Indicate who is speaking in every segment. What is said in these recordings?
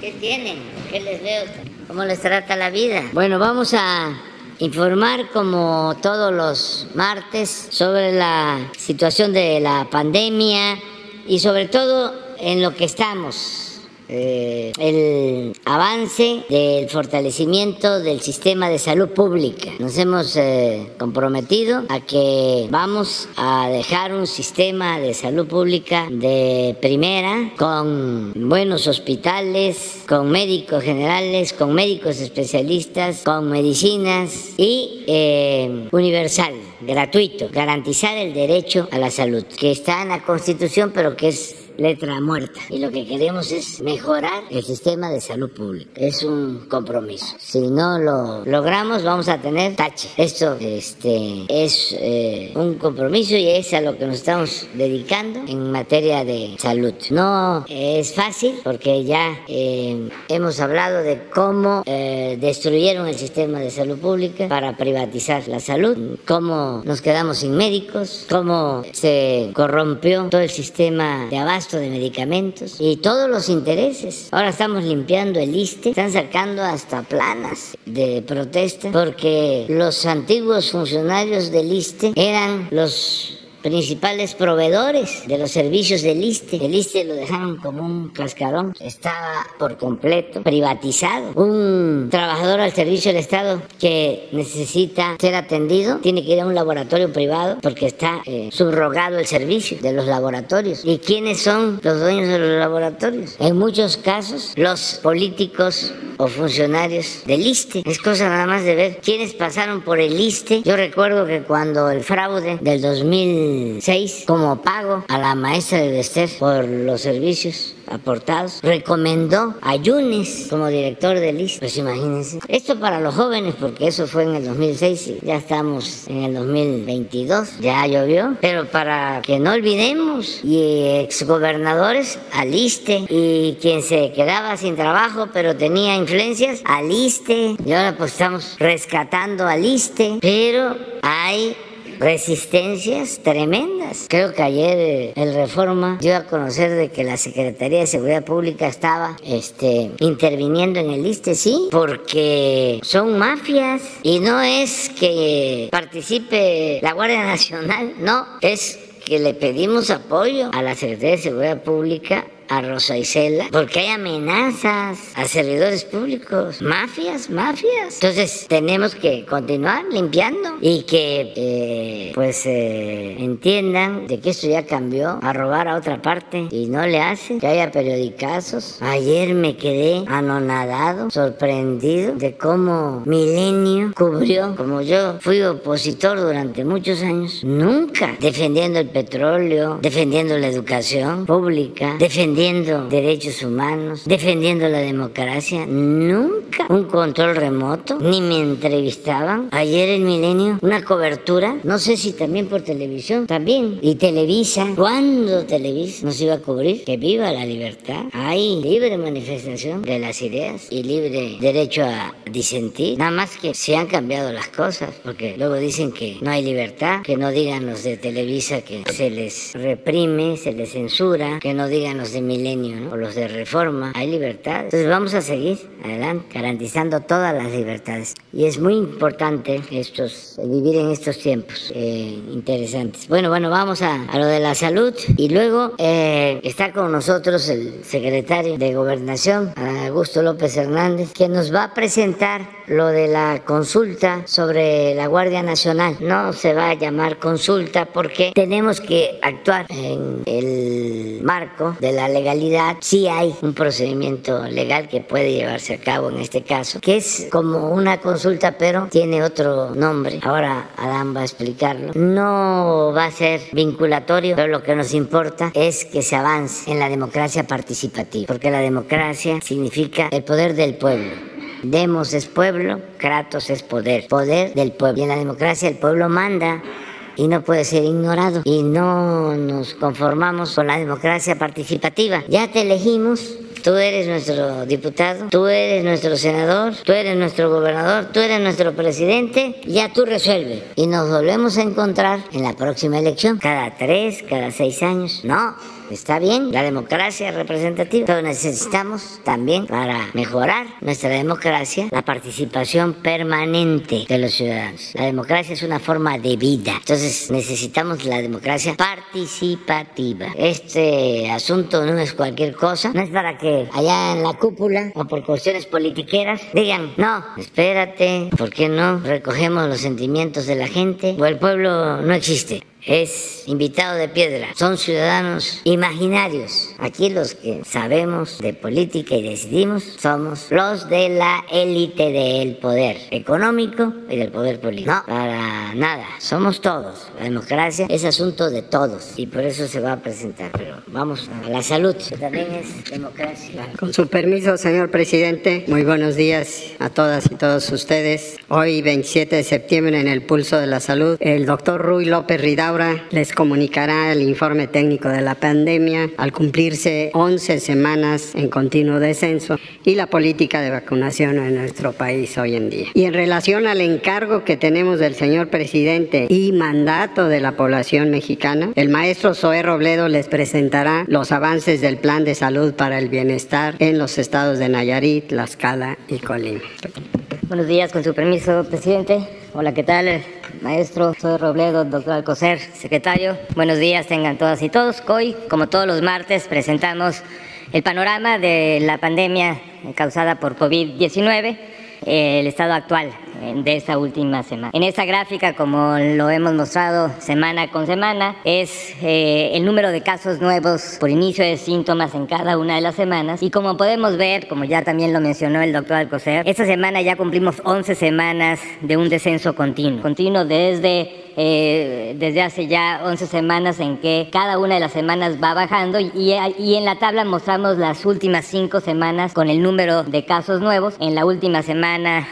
Speaker 1: ¿Qué tienen? ¿Qué les veo? ¿Cómo les trata la vida? Bueno, vamos a informar como todos los martes sobre la situación de la pandemia y sobre todo en lo que estamos eh, el avance del fortalecimiento del sistema de salud pública. Nos hemos eh, comprometido a que vamos a dejar un sistema de salud pública de primera, con buenos hospitales, con médicos generales, con médicos especialistas, con medicinas y eh, universal, gratuito, garantizar el derecho a la salud, que está en la Constitución pero que es letra muerta. Y lo que queremos es mejorar el sistema de salud pública. Es un compromiso. Si no lo logramos, vamos a tener tache. Esto este, es eh, un compromiso y es a lo que nos estamos dedicando en materia de salud. No es fácil porque ya eh, hemos hablado de cómo eh, destruyeron el sistema de salud pública para privatizar la salud, cómo nos quedamos sin médicos, cómo se corrompió todo el sistema de abasto de medicamentos y todos los intereses. Ahora estamos limpiando el ISTE, están sacando hasta planas de protesta porque los antiguos funcionarios del ISTE eran los principales proveedores de los servicios del ISTE. El ISTE lo dejaron como un cascarón, estaba por completo privatizado. Un trabajador al servicio del Estado que necesita ser atendido tiene que ir a un laboratorio privado porque está eh, subrogado el servicio de los laboratorios. ¿Y quiénes son los dueños de los laboratorios? En muchos casos, los políticos o funcionarios del ISTE. Es cosa nada más de ver quiénes pasaron por el ISTE. Yo recuerdo que cuando el fraude del 2000 2006 como pago a la maestra de Bester por los servicios aportados. Recomendó a Yunes como director del IS. Pues imagínense. Esto para los jóvenes, porque eso fue en el 2006 y ya estamos en el 2022, ya llovió. Pero para que no olvidemos, y exgobernadores aliste y quien se quedaba sin trabajo pero tenía influencias, aliste. Y ahora pues estamos rescatando aliste, pero hay resistencias tremendas. Creo que ayer eh, el Reforma dio a conocer de que la Secretaría de Seguridad Pública estaba este, interviniendo en el liste, sí, porque son mafias y no es que participe la Guardia Nacional, no, es que le pedimos apoyo a la Secretaría de Seguridad Pública a Rosa Isela porque hay amenazas a servidores públicos, mafias, mafias. Entonces tenemos que continuar limpiando y que eh, pues eh, entiendan de que esto ya cambió a robar a otra parte y no le hace que haya periodicazos. Ayer me quedé anonadado, sorprendido de cómo Milenio cubrió, como yo fui opositor durante muchos años, nunca defendiendo el petróleo, defendiendo la educación pública, defendiendo defendiendo derechos humanos, defendiendo la democracia, nunca un control remoto, ni me entrevistaban. Ayer en Milenio, una cobertura, no sé si también por televisión, también. Y Televisa, ¿cuándo Televisa nos iba a cubrir? Que viva la libertad. Hay libre manifestación de las ideas y libre derecho a disentir. Nada más que se han cambiado las cosas, porque luego dicen que no hay libertad, que no digan los de Televisa que se les reprime, se les censura, que no digan los de milenio, o los de reforma, hay libertad. Entonces vamos a seguir adelante, garantizando todas las libertades. Y es muy importante estos, vivir en estos tiempos eh, interesantes. Bueno, bueno, vamos a, lo de la salud y luego eh, está con nosotros el secretario de Gobernación, Augusto López Hernández, que nos va a presentar lo de la consulta sobre la Guardia Nacional. No se va a llamar consulta porque tenemos que actuar en el marco de la legalidad. Sí hay un procedimiento legal que puede llevarse a cabo en este caso, que es como una consulta pero tiene otro nombre. Ahora Adán va a explicarlo. No va a ser vinculatorio, pero lo que nos importa es que se avance en la democracia participativa, porque la democracia significa el poder del pueblo Demos es pueblo, Kratos es poder, poder del pueblo. Y en la democracia el pueblo manda y no puede ser ignorado. Y no nos conformamos con la democracia participativa. Ya te elegimos. Tú eres nuestro diputado, tú eres nuestro senador, tú eres nuestro gobernador, tú eres nuestro presidente, ya tú resuelves. Y nos volvemos a encontrar en la próxima elección, cada tres, cada seis años. No, está bien la democracia representativa, pero necesitamos también para mejorar nuestra democracia la participación permanente de los ciudadanos. La democracia es una forma de vida, entonces necesitamos la democracia participativa. Este asunto no es cualquier cosa, no es para que allá en la cúpula o por cuestiones politiqueras digan, no, espérate, ¿por qué no recogemos los sentimientos de la gente? O el pueblo no existe es invitado de piedra, son ciudadanos imaginarios. Aquí los que sabemos de política y decidimos somos los de la élite del poder económico y del poder político. No, para nada, somos todos. La democracia es asunto de todos y por eso se va a presentar. Pero vamos a la salud, que también es democracia.
Speaker 2: Con su permiso, señor presidente, muy buenos días a todas y todos ustedes. Hoy, 27 de septiembre, en el Pulso de la Salud, el doctor Ruy López Ridao les comunicará el informe técnico de la pandemia al cumplirse 11 semanas en continuo descenso y la política de vacunación en nuestro país hoy en día. Y en relación al encargo que tenemos del señor presidente y mandato de la población mexicana, el maestro Zoé Robledo les presentará los avances del plan de salud para el bienestar en los estados de Nayarit, Tlaxcala y Colima.
Speaker 3: Buenos días, con su permiso, presidente. Hola, ¿qué tal? Maestro, soy Robledo, doctor Alcocer, secretario. Buenos días, tengan todas y todos. Hoy, como todos los martes, presentamos el panorama de la pandemia causada por COVID-19, el estado actual de esta última semana. En esta gráfica, como lo hemos mostrado semana con semana, es eh, el número de casos nuevos por inicio de síntomas en cada una de las semanas. Y como podemos ver, como ya también lo mencionó el doctor Alcocer, esta semana ya cumplimos 11 semanas de un descenso continuo. Continuo desde eh, desde hace ya 11 semanas en que cada una de las semanas va bajando y, y, en la tabla mostramos las últimas 5 semanas con el número de casos nuevos. En la última semana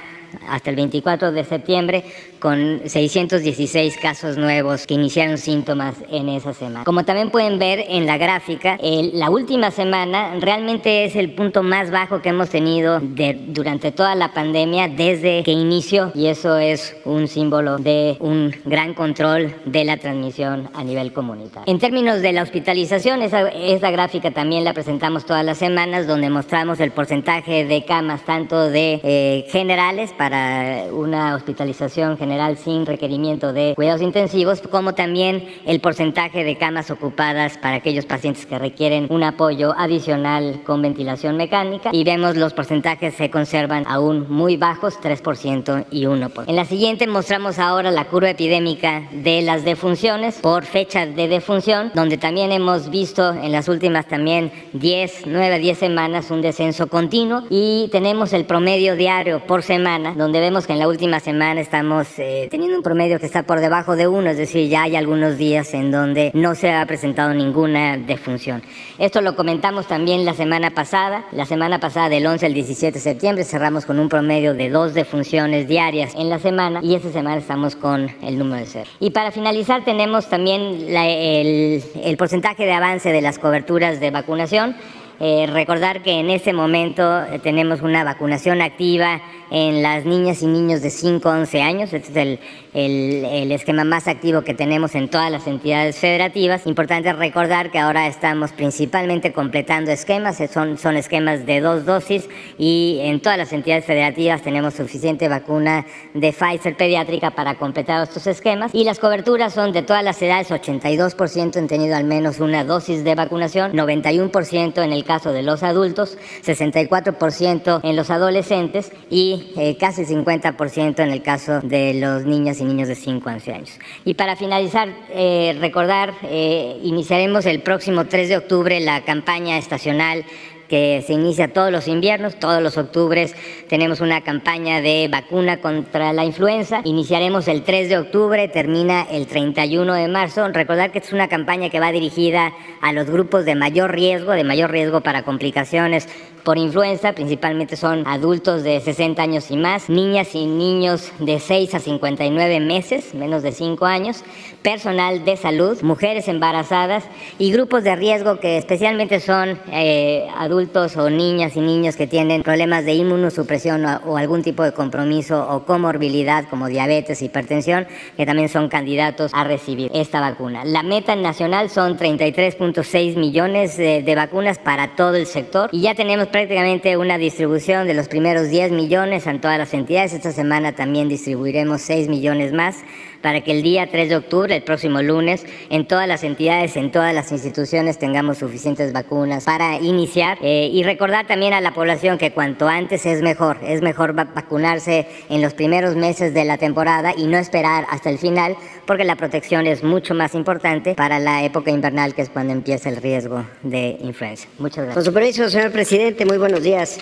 Speaker 3: hasta el 24 de septiembre con 616 casos nuevos que iniciaron síntomas en esa semana. Como también pueden ver en la gráfica, la última semana realmente es el punto más bajo que hemos tenido durante toda la pandemia desde que inició y eso es un símbolo de un gran control de la transmisión a nivel comunitario. En términos de la hospitalización, esa, esa gráfica también la presentamos todas las semanas donde mostramos el porcentaje de camas tanto de eh, generales para una hospitalización general sin requerimiento de cuidados intensivos, como también el porcentaje de camas ocupadas para aquellos pacientes que requieren un apoyo adicional con ventilación mecánica. Y vemos los porcentajes se conservan aún muy bajos, 3% y 1%. En la siguiente mostramos ahora la curva epidémica de las defunciones por fecha de defunción, donde también hemos visto en las últimas también 10, 9, 10 semanas un descenso continuo y tenemos el promedio diario por semana, donde vemos que en la última semana estamos eh, teniendo un promedio que está por debajo de uno, es decir, ya hay algunos días en donde no se ha presentado ninguna defunción. Esto lo comentamos también la semana pasada. La semana pasada, del 11 al 17 de septiembre, cerramos con un promedio de dos defunciones diarias en la semana y esta semana estamos con el número de cero. Y para finalizar, tenemos también el, porcentaje de avance de las coberturas de vacunación. Eh, recordar que en este momento eh, tenemos una vacunación activa en las niñas y niños de 5 a 11 años. Este es el, el, esquema más activo que tenemos en todas las entidades federativas. Importante recordar que ahora estamos principalmente completando esquemas, eh, son, son esquemas de dos dosis y en todas las entidades federativas tenemos suficiente vacuna de Pfizer pediátrica para completar estos esquemas y las coberturas son de todas las edades, 82% han tenido al menos una dosis de vacunación, 91% en el caso de los adultos, 64% en los adolescentes y eh, casi 50% en el caso de los niños y niños de 5 a 11 años. Y para finalizar, eh, recordar, eh, iniciaremos el próximo 3 de octubre la campaña estacional que se inicia todos los inviernos, todos los octubres tenemos una campaña de vacuna contra la influenza. Iniciaremos el 3 de octubre, termina el 31 de marzo. Recordar que es una campaña que va dirigida a los grupos de mayor riesgo, de mayor riesgo para complicaciones por influenza, principalmente son adultos de 60 años y más, niñas y niños de 6 a 59 meses, menos de 5 años, personal de salud, mujeres embarazadas y grupos de riesgo que especialmente son eh, adultos adultos o niñas y niños que tienen problemas de inmunosupresión o, algún tipo de compromiso o comorbilidad como diabetes, hipertensión, que también son candidatos a recibir esta vacuna. La meta nacional son 33.6 millones de, de vacunas para todo el sector y ya tenemos prácticamente una distribución de los primeros 10 millones en todas las entidades. Esta semana también distribuiremos 6 millones más para que el día 3 de octubre, el próximo lunes, en todas las entidades, en todas las instituciones tengamos suficientes vacunas para iniciar eh, y recordar también a la población que cuanto antes es mejor, es mejor vacunarse en los primeros meses de la temporada y no esperar hasta el final porque la protección es mucho más importante para la época invernal que es cuando empieza el riesgo de influenza. Muchas gracias.
Speaker 2: Con su permiso, señor presidente, muy buenos días,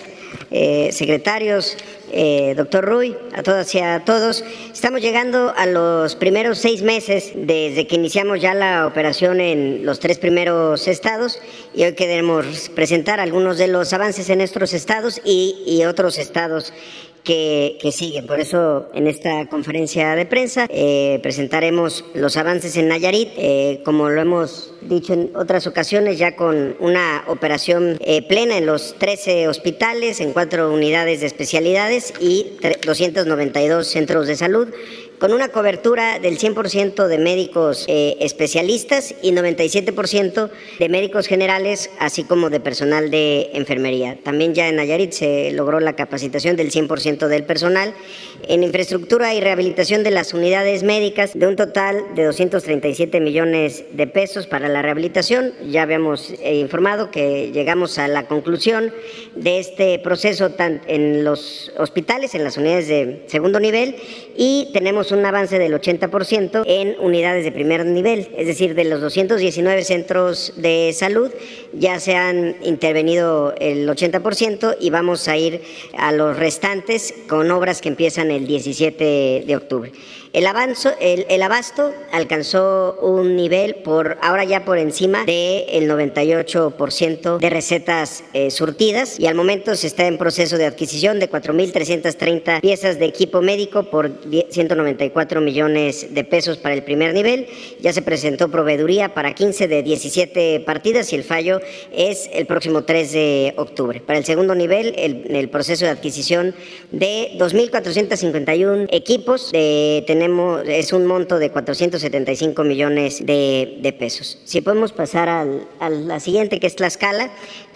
Speaker 2: eh, secretarios, eh, doctor Ruy, a todas y a todos. Estamos llegando a los primeros seis meses desde que iniciamos ya la operación en los tres primeros estados y hoy queremos presentar algunos de los avances en estos estados y otros estados que, que, siguen. Por eso, en esta conferencia de prensa eh, presentaremos los avances en Nayarit, eh, como lo hemos dicho en otras ocasiones, ya con una operación eh, plena en los 13 hospitales, en cuatro unidades de especialidades y 292 centros de salud con una cobertura del 100% de médicos eh, especialistas y 97% de médicos generales, así como de personal de enfermería. También ya en Nayarit se logró la capacitación del 100% del personal en infraestructura y rehabilitación de las unidades médicas de un total de 237 millones de pesos para la rehabilitación. Ya habíamos eh, informado que llegamos a la conclusión de este proceso en los hospitales, en las unidades de segundo nivel y tenemos un avance del 80% en unidades de primer nivel, es decir, de los 219 centros de salud ya se han intervenido el 80% y vamos a ir a los restantes con obras que empiezan el 17 de octubre. El, avanzo, el, abasto alcanzó un nivel por ahora ya por encima del 98% de recetas eh, surtidas y al momento se está en proceso de adquisición de 4.330 piezas de equipo médico por 194 millones de pesos para el primer nivel. Ya se presentó proveeduría para 15 de 17 partidas y el fallo es el próximo 3 de octubre. Para el segundo nivel, el, el proceso de adquisición de 2.451 equipos de es un monto de 475 millones de, de pesos. Si podemos pasar al, a la siguiente, que es Tlaxcala,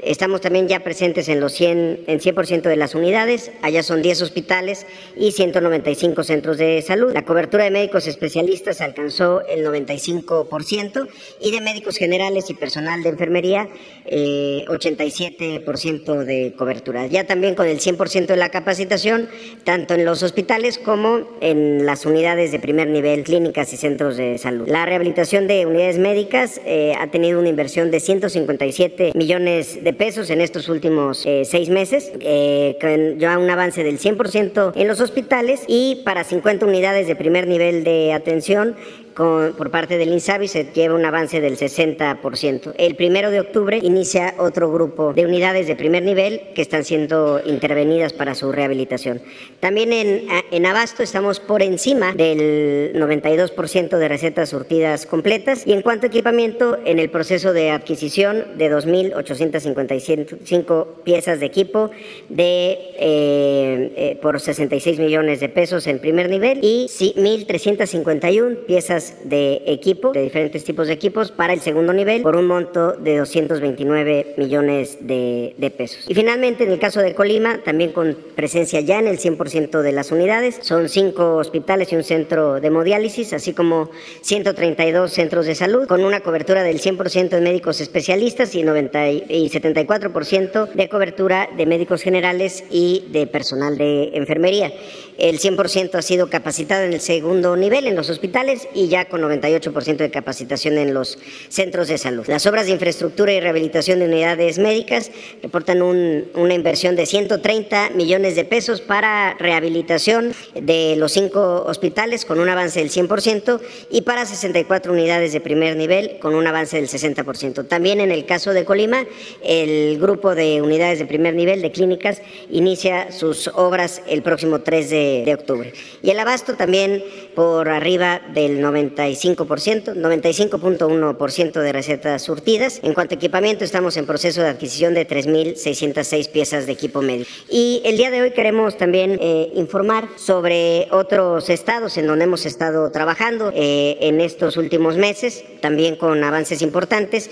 Speaker 2: Estamos también ya presentes en los 100, en 100% de las unidades. Allá son 10 hospitales y 195 centros de salud. La cobertura de médicos especialistas alcanzó el 95% y de médicos generales y personal de enfermería eh, 87% de cobertura. Ya también con el 100% de la capacitación, tanto en los hospitales como en las unidades de primer nivel, clínicas y centros de salud. La rehabilitación de unidades médicas eh, ha tenido una inversión de 157 millones de pesos en estos últimos eh, seis meses, eh, con ya un avance del 100% en los hospitales y para 50 unidades de primer nivel de atención por parte del INSABI se lleva un avance del 60%. El primero de octubre inicia otro grupo de unidades de primer nivel que están siendo intervenidas para su rehabilitación. También en, Abasto estamos por encima del 92% de recetas surtidas completas y en cuanto a equipamiento, en el proceso de adquisición de 2.855 piezas de equipo de, eh, eh, por 66 millones de pesos en primer nivel y 1.351 piezas de equipo, de diferentes tipos de equipos, para el segundo nivel por un monto de 229 millones de, de pesos. Y finalmente, en el caso de Colima, también con presencia ya en el 100% de las unidades, son cinco hospitales y un centro de hemodiálisis, así como 132 centros de salud, con una cobertura del 100% de médicos especialistas y, 90 y 74% de cobertura de médicos generales y de personal de enfermería. El 100% ha sido capacitado en el segundo nivel en los hospitales y ya con 98% de capacitación en los centros de salud. Las obras de infraestructura y rehabilitación de unidades médicas reportan una inversión de 130 millones de pesos para rehabilitación de los cinco hospitales con un avance del 100% y para 64 unidades de primer nivel con un avance del 60%. También en el caso de Colima, el grupo de unidades de primer nivel de clínicas inicia sus obras el próximo 3 de, de octubre. Y el abasto también por arriba del 90 95%, 95.1% de recetas surtidas. En cuanto a equipamiento, estamos en proceso de adquisición de 3.606 piezas de equipo médico. Y el día de hoy queremos también eh, informar sobre otros estados en donde hemos estado trabajando eh, en estos últimos meses, también con avances importantes,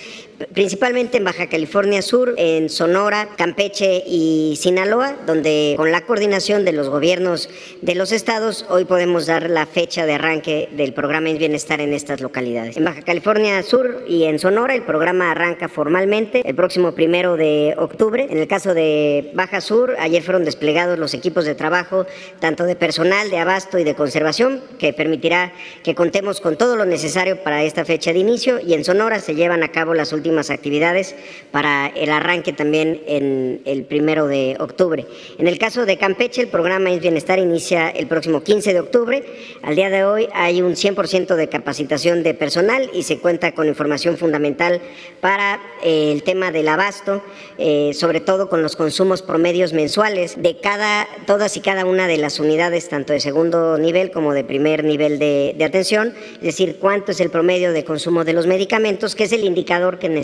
Speaker 2: principalmente en Baja California Sur, en Sonora, Campeche y Sinaloa, donde con la coordinación de los gobiernos de los estados, hoy podemos dar la fecha de arranque del programa en bienestar en estas localidades. En Baja California Sur y en Sonora, el programa arranca formalmente el próximo primero de octubre. En el caso de Baja Sur, ayer fueron desplegados los equipos de trabajo, tanto de personal, de abasto y de conservación, que permitirá que contemos con todo lo necesario para esta fecha de inicio y en Sonora se llevan a cabo las últimas actividades para el arranque también en el primero de octubre. En el caso de Campeche, el programa Es Bienestar inicia el próximo 15 de octubre. Al día de hoy hay un 100% de capacitación de personal y se cuenta con información fundamental para eh, el tema del abasto, eh, sobre todo con los consumos promedios mensuales de cada, todas y cada una de las unidades, tanto de segundo nivel como de primer nivel de, atención, es decir, cuánto es el promedio de consumo de los medicamentos, que es el indicador que necesitamos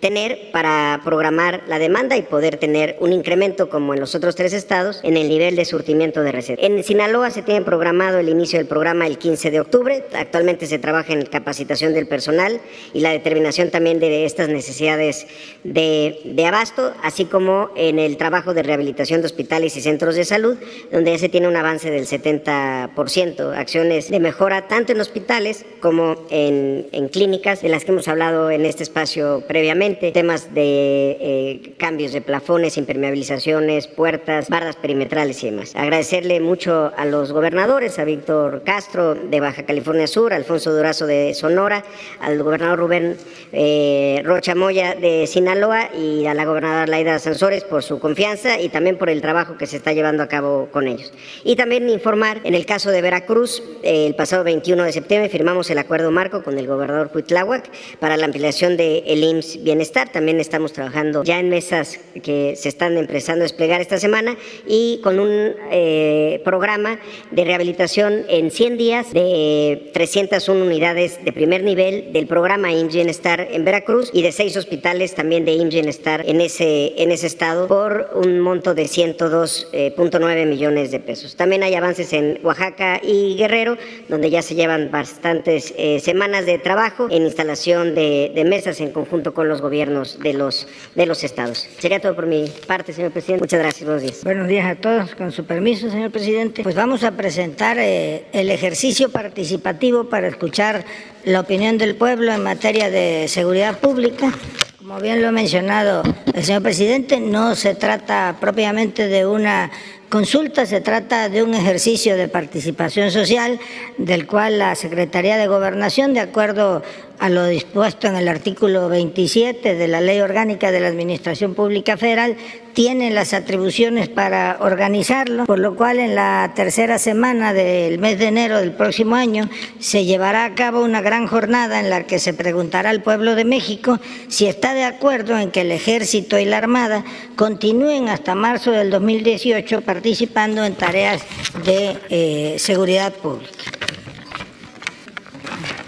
Speaker 2: tener para programar la demanda y poder tener un incremento, como en los otros tres estados, en el nivel de surtimiento de recetas. En Sinaloa se tiene programado el inicio del programa el 15 de octubre. Actualmente se trabaja en capacitación del personal y la determinación también de estas necesidades de, de abasto, así como en el trabajo de rehabilitación de hospitales y centros de salud, donde ya se tiene un avance del 70%, acciones de mejora tanto en hospitales como en, en clínicas, de las que hemos hablado en este espacio previamente, temas de eh, cambios de plafones, impermeabilizaciones, puertas, bardas perimetrales y demás. Agradecerle mucho a los gobernadores, a Víctor Castro de Baja California Sur, Alfonso Durazo de Sonora, al gobernador Rubén eh, Rocha Moya de Sinaloa y a la gobernadora Laida Sansores por su confianza y también por el trabajo que se está llevando a cabo con ellos. Y también informar, en el caso de Veracruz, el pasado 21 de septiembre firmamos el acuerdo marco con el gobernador Cuitláhuac para la ampliación del el IMSS Bienestar. También estamos trabajando ya en mesas que se están empezando a desplegar esta semana y con un eh, programa de rehabilitación en 100 días de 301 unidades de primer nivel del programa IMSS Bienestar en Veracruz y de seis hospitales también de IMSS Bienestar en ese, en ese estado por un monto de 102.9 eh, millones de pesos. También hay avances en Oaxaca y Guerrero, donde ya se llevan bastantes eh, semanas de trabajo en instalación de, de, mesas en conjunto con los gobiernos de los, de los estados. Sería todo por mi parte, señor presidente. Muchas gracias. Buenos días.
Speaker 4: Buenos días a todos. Con su permiso, señor presidente, pues vamos a presentar eh, el ejercicio participativo para escuchar la opinión del pueblo en materia de seguridad pública. Como bien lo ha mencionado el señor presidente, no se trata propiamente de una consulta, se trata de un ejercicio de participación social del cual la Secretaría de Gobernación, de acuerdo a lo dispuesto en el artículo 27 de la Ley Orgánica de la Administración Pública Federal, tiene las atribuciones para organizarlo, por lo cual en la tercera semana del mes de enero del próximo año se llevará a cabo una gran jornada en la que se preguntará al pueblo de México si está de acuerdo en que el Ejército y la Armada continúen hasta marzo del 2018 participando en tareas de eh, seguridad pública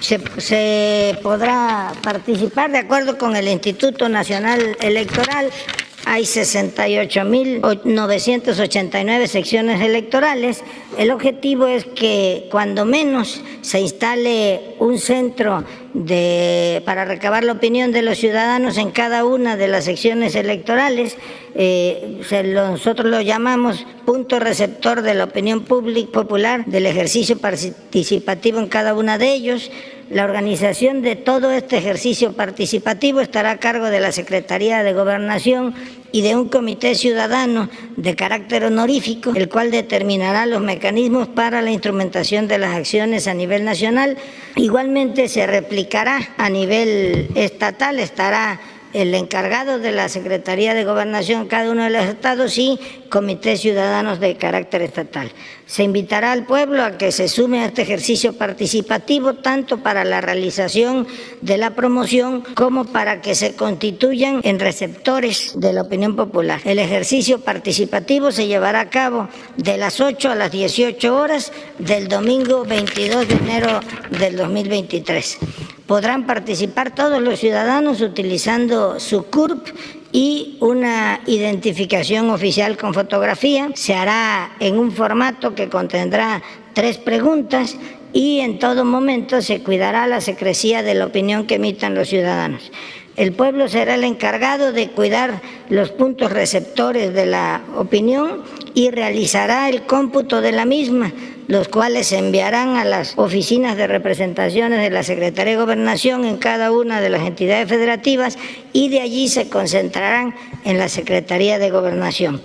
Speaker 4: se, podrá participar de acuerdo con el Instituto Nacional Electoral hay 68.989 secciones electorales. El objetivo es que cuando menos se instale un centro de, para recabar la opinión de los ciudadanos en cada una de las secciones electorales. Eh, nosotros lo llamamos punto receptor de la opinión pública popular del ejercicio participativo en cada una de ellos. La organización de todo este ejercicio participativo estará a cargo de la Secretaría de Gobernación y de un comité ciudadano de carácter honorífico, el cual determinará los mecanismos para la instrumentación de las acciones a nivel nacional. Igualmente se replicará a nivel estatal, estará el encargado de la Secretaría de Gobernación en cada uno de los estados y comités ciudadanos de carácter estatal. Se invitará al pueblo a que se sume a este ejercicio participativo tanto para la realización de la promoción como para que se constituyan en receptores de la opinión popular. El ejercicio participativo se llevará a cabo de las 8 a las 18 horas del domingo 22 de enero del 2023 podrán participar todos los ciudadanos utilizando su CURP y una identificación oficial con fotografía. Se hará en un formato que contendrá tres preguntas y en todo momento se cuidará la secrecía de la opinión que emitan los ciudadanos. El pueblo será el encargado de cuidar los puntos receptores de la opinión y realizará el cómputo de la misma, los cuales se enviarán a las oficinas de representaciones de la Secretaría de Gobernación en cada una de las entidades federativas y de allí se concentrarán en la Secretaría de Gobernación.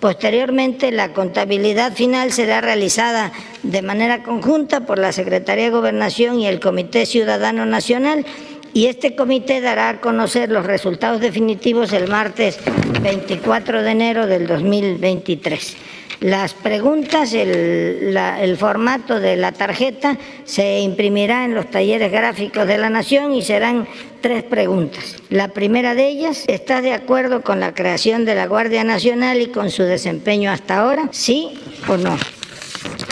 Speaker 4: Posteriormente, la contabilidad final será realizada de manera conjunta por la Secretaría de Gobernación y el Comité Ciudadano Nacional y este comité dará a conocer los resultados definitivos el martes 24 de enero del 2023. Las preguntas, el, formato de la tarjeta se imprimirá en los talleres gráficos de la Nación y serán tres preguntas. La primera de ellas, ¿estás de acuerdo con la creación de la Guardia Nacional y con su desempeño hasta ahora? ¿Sí o no?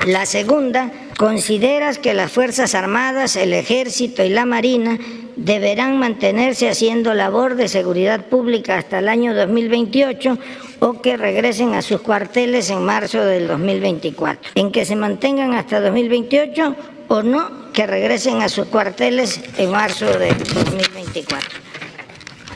Speaker 4: La segunda, ¿consideras que las Fuerzas Armadas, el Ejército y la Marina deberán mantenerse haciendo labor de seguridad pública hasta el año 2028 o que regresen a sus cuarteles en marzo del 2024. En que se mantengan hasta 2028 o no, que regresen a sus cuarteles en marzo del 2024.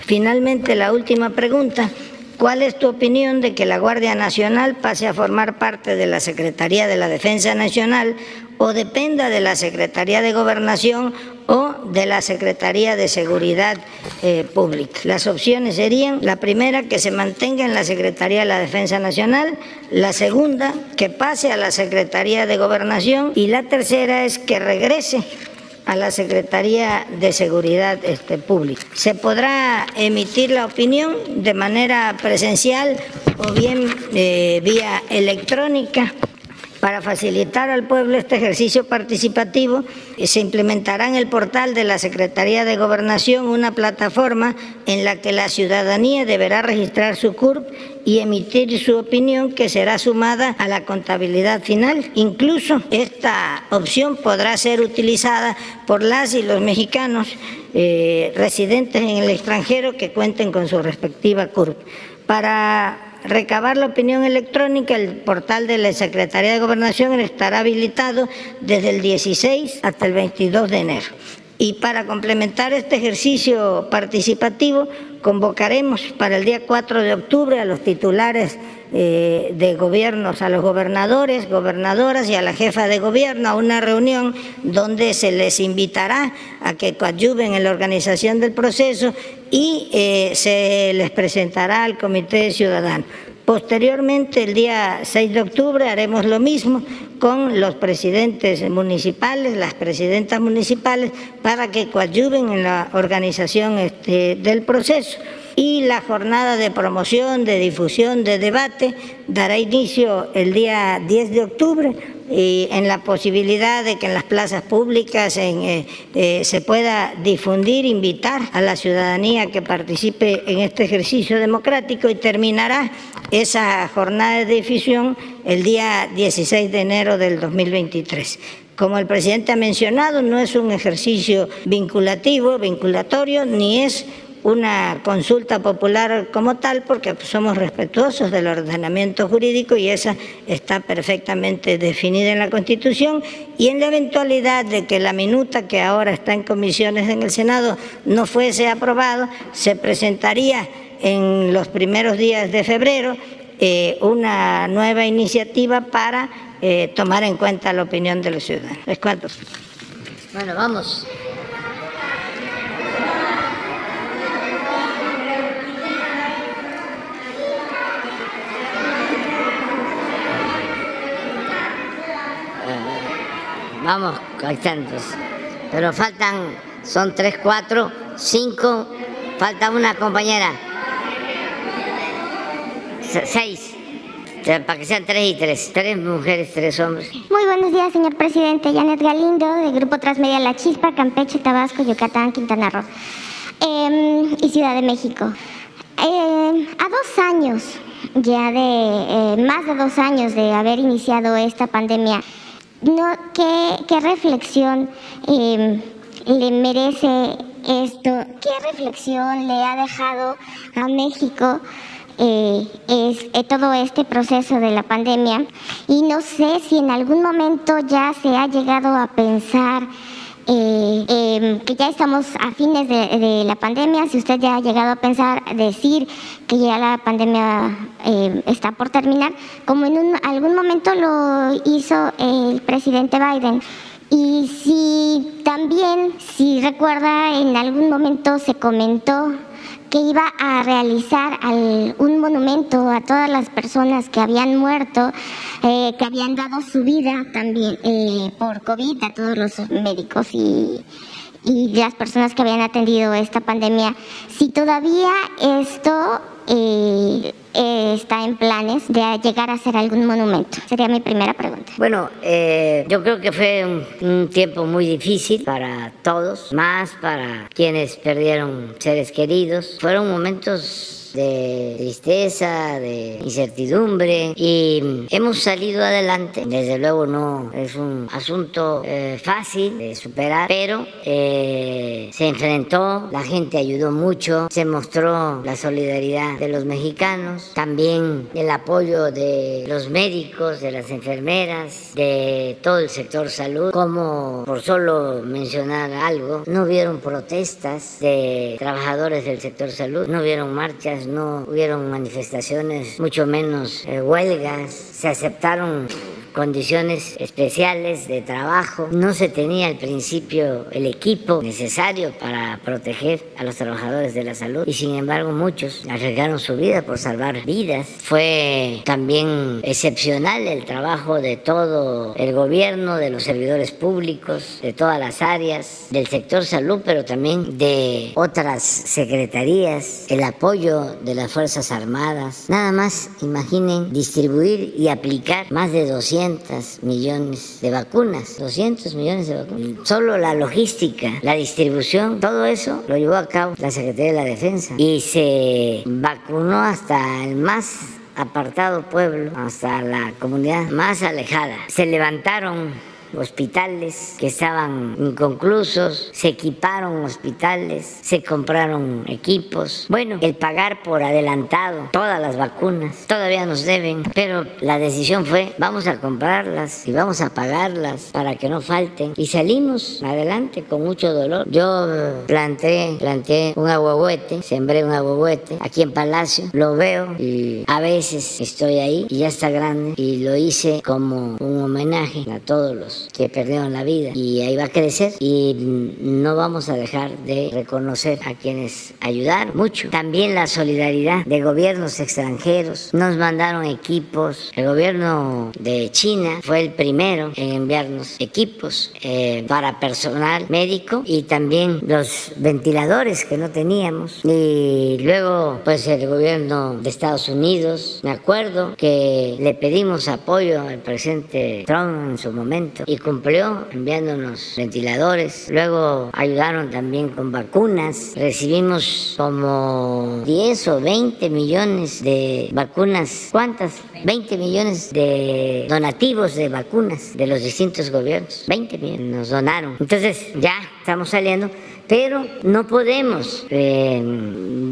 Speaker 4: Finalmente, la última pregunta. ¿Cuál es tu opinión de que la Guardia Nacional pase a formar parte de la Secretaría de la Defensa Nacional o dependa de la Secretaría de Gobernación o de la Secretaría de Seguridad eh, Pública. Las opciones serían, la primera, que se mantenga en la Secretaría de la Defensa Nacional, la segunda, que pase a la Secretaría de Gobernación y la tercera es que regrese a la Secretaría de Seguridad este, Pública. Se podrá emitir la opinión de manera presencial o bien eh, vía electrónica para facilitar al pueblo este ejercicio participativo, se implementará en el portal de la Secretaría de Gobernación una plataforma en la que la ciudadanía deberá registrar su CURP y emitir su opinión que será sumada a la contabilidad final. Incluso esta opción podrá ser utilizada por las y los mexicanos eh, residentes en el extranjero que cuenten con su respectiva CURP. Para recabar la opinión electrónica, el portal de la Secretaría de Gobernación estará habilitado desde el 16 hasta el 22 de enero. Y para complementar este ejercicio participativo, convocaremos para el día 4 de octubre a los titulares eh, de gobiernos, a los gobernadores, gobernadoras y a la jefa de gobierno a una reunión donde se les invitará a que coadyuven en la organización del proceso y eh, se les presentará al Comité Ciudadano. Posteriormente, el día 6 de octubre, haremos lo mismo con los presidentes municipales, las presidentas municipales, para que coadyuven en la organización este, del proceso. Y la jornada de promoción, de difusión, de debate dará inicio el día 10 de octubre y en la posibilidad de que en las plazas públicas eh, eh, se pueda difundir, invitar a la ciudadanía que participe en este ejercicio democrático y terminará esa jornada de difusión el día 16 de enero del 2023. Como el presidente ha mencionado, no es un ejercicio vinculativo, vinculatorio, ni es una consulta popular como tal porque somos respetuosos del ordenamiento jurídico y esa está perfectamente definida en la Constitución y en la eventualidad de que la minuta que ahora está en comisiones en el Senado no fuese aprobado, se presentaría en los primeros días de febrero eh, una nueva iniciativa para eh, tomar en cuenta la opinión de los ciudadanos. ¿Es cuánto?
Speaker 1: Bueno, vamos. Vamos, ahí están. Pero faltan, son tres, cuatro, cinco, Falta una compañera. Seis. Para que sean tres y tres. Tres mujeres, tres hombres.
Speaker 5: Muy buenos días, señor presidente. Janet Galindo, del Grupo Transmedia La Chispa, Campeche, Tabasco, Yucatán, Quintana Roo. Em, y Ciudad de México. Em, a dos años, ya de eh, más de dos años de haber iniciado esta pandemia, no, ¿qué, reflexión em, le merece esto? ¿Qué reflexión le ha dejado a México? Eh, es eh, todo este proceso de la pandemia y no sé si en algún momento ya se ha llegado a pensar eh, em, que ya estamos a fines de, la pandemia, si usted ya ha llegado a pensar, decir que ya la pandemia em, está por terminar, como en algún momento lo hizo el presidente Biden. Y si también, si recuerda, en algún momento se comentó que iba a realizar un monumento a todas las personas que habían muerto, eh, que habían dado su vida también eh, por COVID, a todos los médicos y, y las personas que habían atendido esta pandemia. Si todavía esto eh, está en planes de llegar a hacer algún monumento? Sería mi primera pregunta.
Speaker 1: Bueno, eh, yo creo que fue un, tiempo muy difícil para todos, más para quienes perdieron seres queridos. Fueron momentos de tristeza, de incertidumbre y hemos salido adelante. Desde luego no es un asunto eh, fácil de superar, pero eh, se enfrentó, la gente ayudó mucho, se mostró la solidaridad de los mexicanos, también el apoyo de los médicos, de las enfermeras, de todo el sector salud, como por solo mencionar algo, no hubieron protestas de trabajadores del sector salud, no hubieron marchas no hubieron manifestaciones, mucho menos eh, huelgas, se aceptaron condiciones especiales de trabajo. No se tenía al principio el equipo necesario para proteger a los trabajadores de la salud y sin embargo muchos arriesgaron su vida por salvar vidas. Fue también excepcional el trabajo de todo el gobierno, de los servidores públicos, de todas las áreas, del sector salud, pero también de otras secretarías, el apoyo de las Fuerzas Armadas. Nada más imaginen distribuir y aplicar más de 200 millones de vacunas, 200 millones de vacunas. Solo la logística, la distribución, todo eso lo llevó a cabo la Secretaría de la Defensa y se vacunó hasta el más apartado pueblo, hasta la comunidad más alejada. Se levantaron hospitales que estaban inconclusos, se equiparon hospitales, se compraron equipos. Bueno, el pagar por adelantado todas las vacunas, todavía nos deben, pero la decisión fue vamos a comprarlas y vamos a pagarlas para que no falten. Y salimos adelante con mucho dolor. Yo planté, planté un aguahuete, sembré un aguahuete aquí en Palacio, lo veo y a veces estoy ahí y ya está grande y lo hice como un homenaje a todos los que perdieron la vida y ahí va a crecer y no vamos a dejar de reconocer a quienes ayudaron mucho. También la solidaridad de gobiernos extranjeros. Nos mandaron equipos. El gobierno de China fue el primero en enviarnos equipos eh, para personal médico y también los ventiladores que no teníamos. Y luego pues el gobierno de Estados Unidos, me acuerdo que le pedimos apoyo al presidente Trump en su momento y cumplió enviándonos ventiladores. Luego ayudaron también con vacunas. Recibimos como 10 o 20 millones de vacunas. ¿Cuántas? 20 millones de donativos de vacunas de los distintos gobiernos. 20 millones nos donaron. Entonces ya estamos saliendo pero no podemos eh,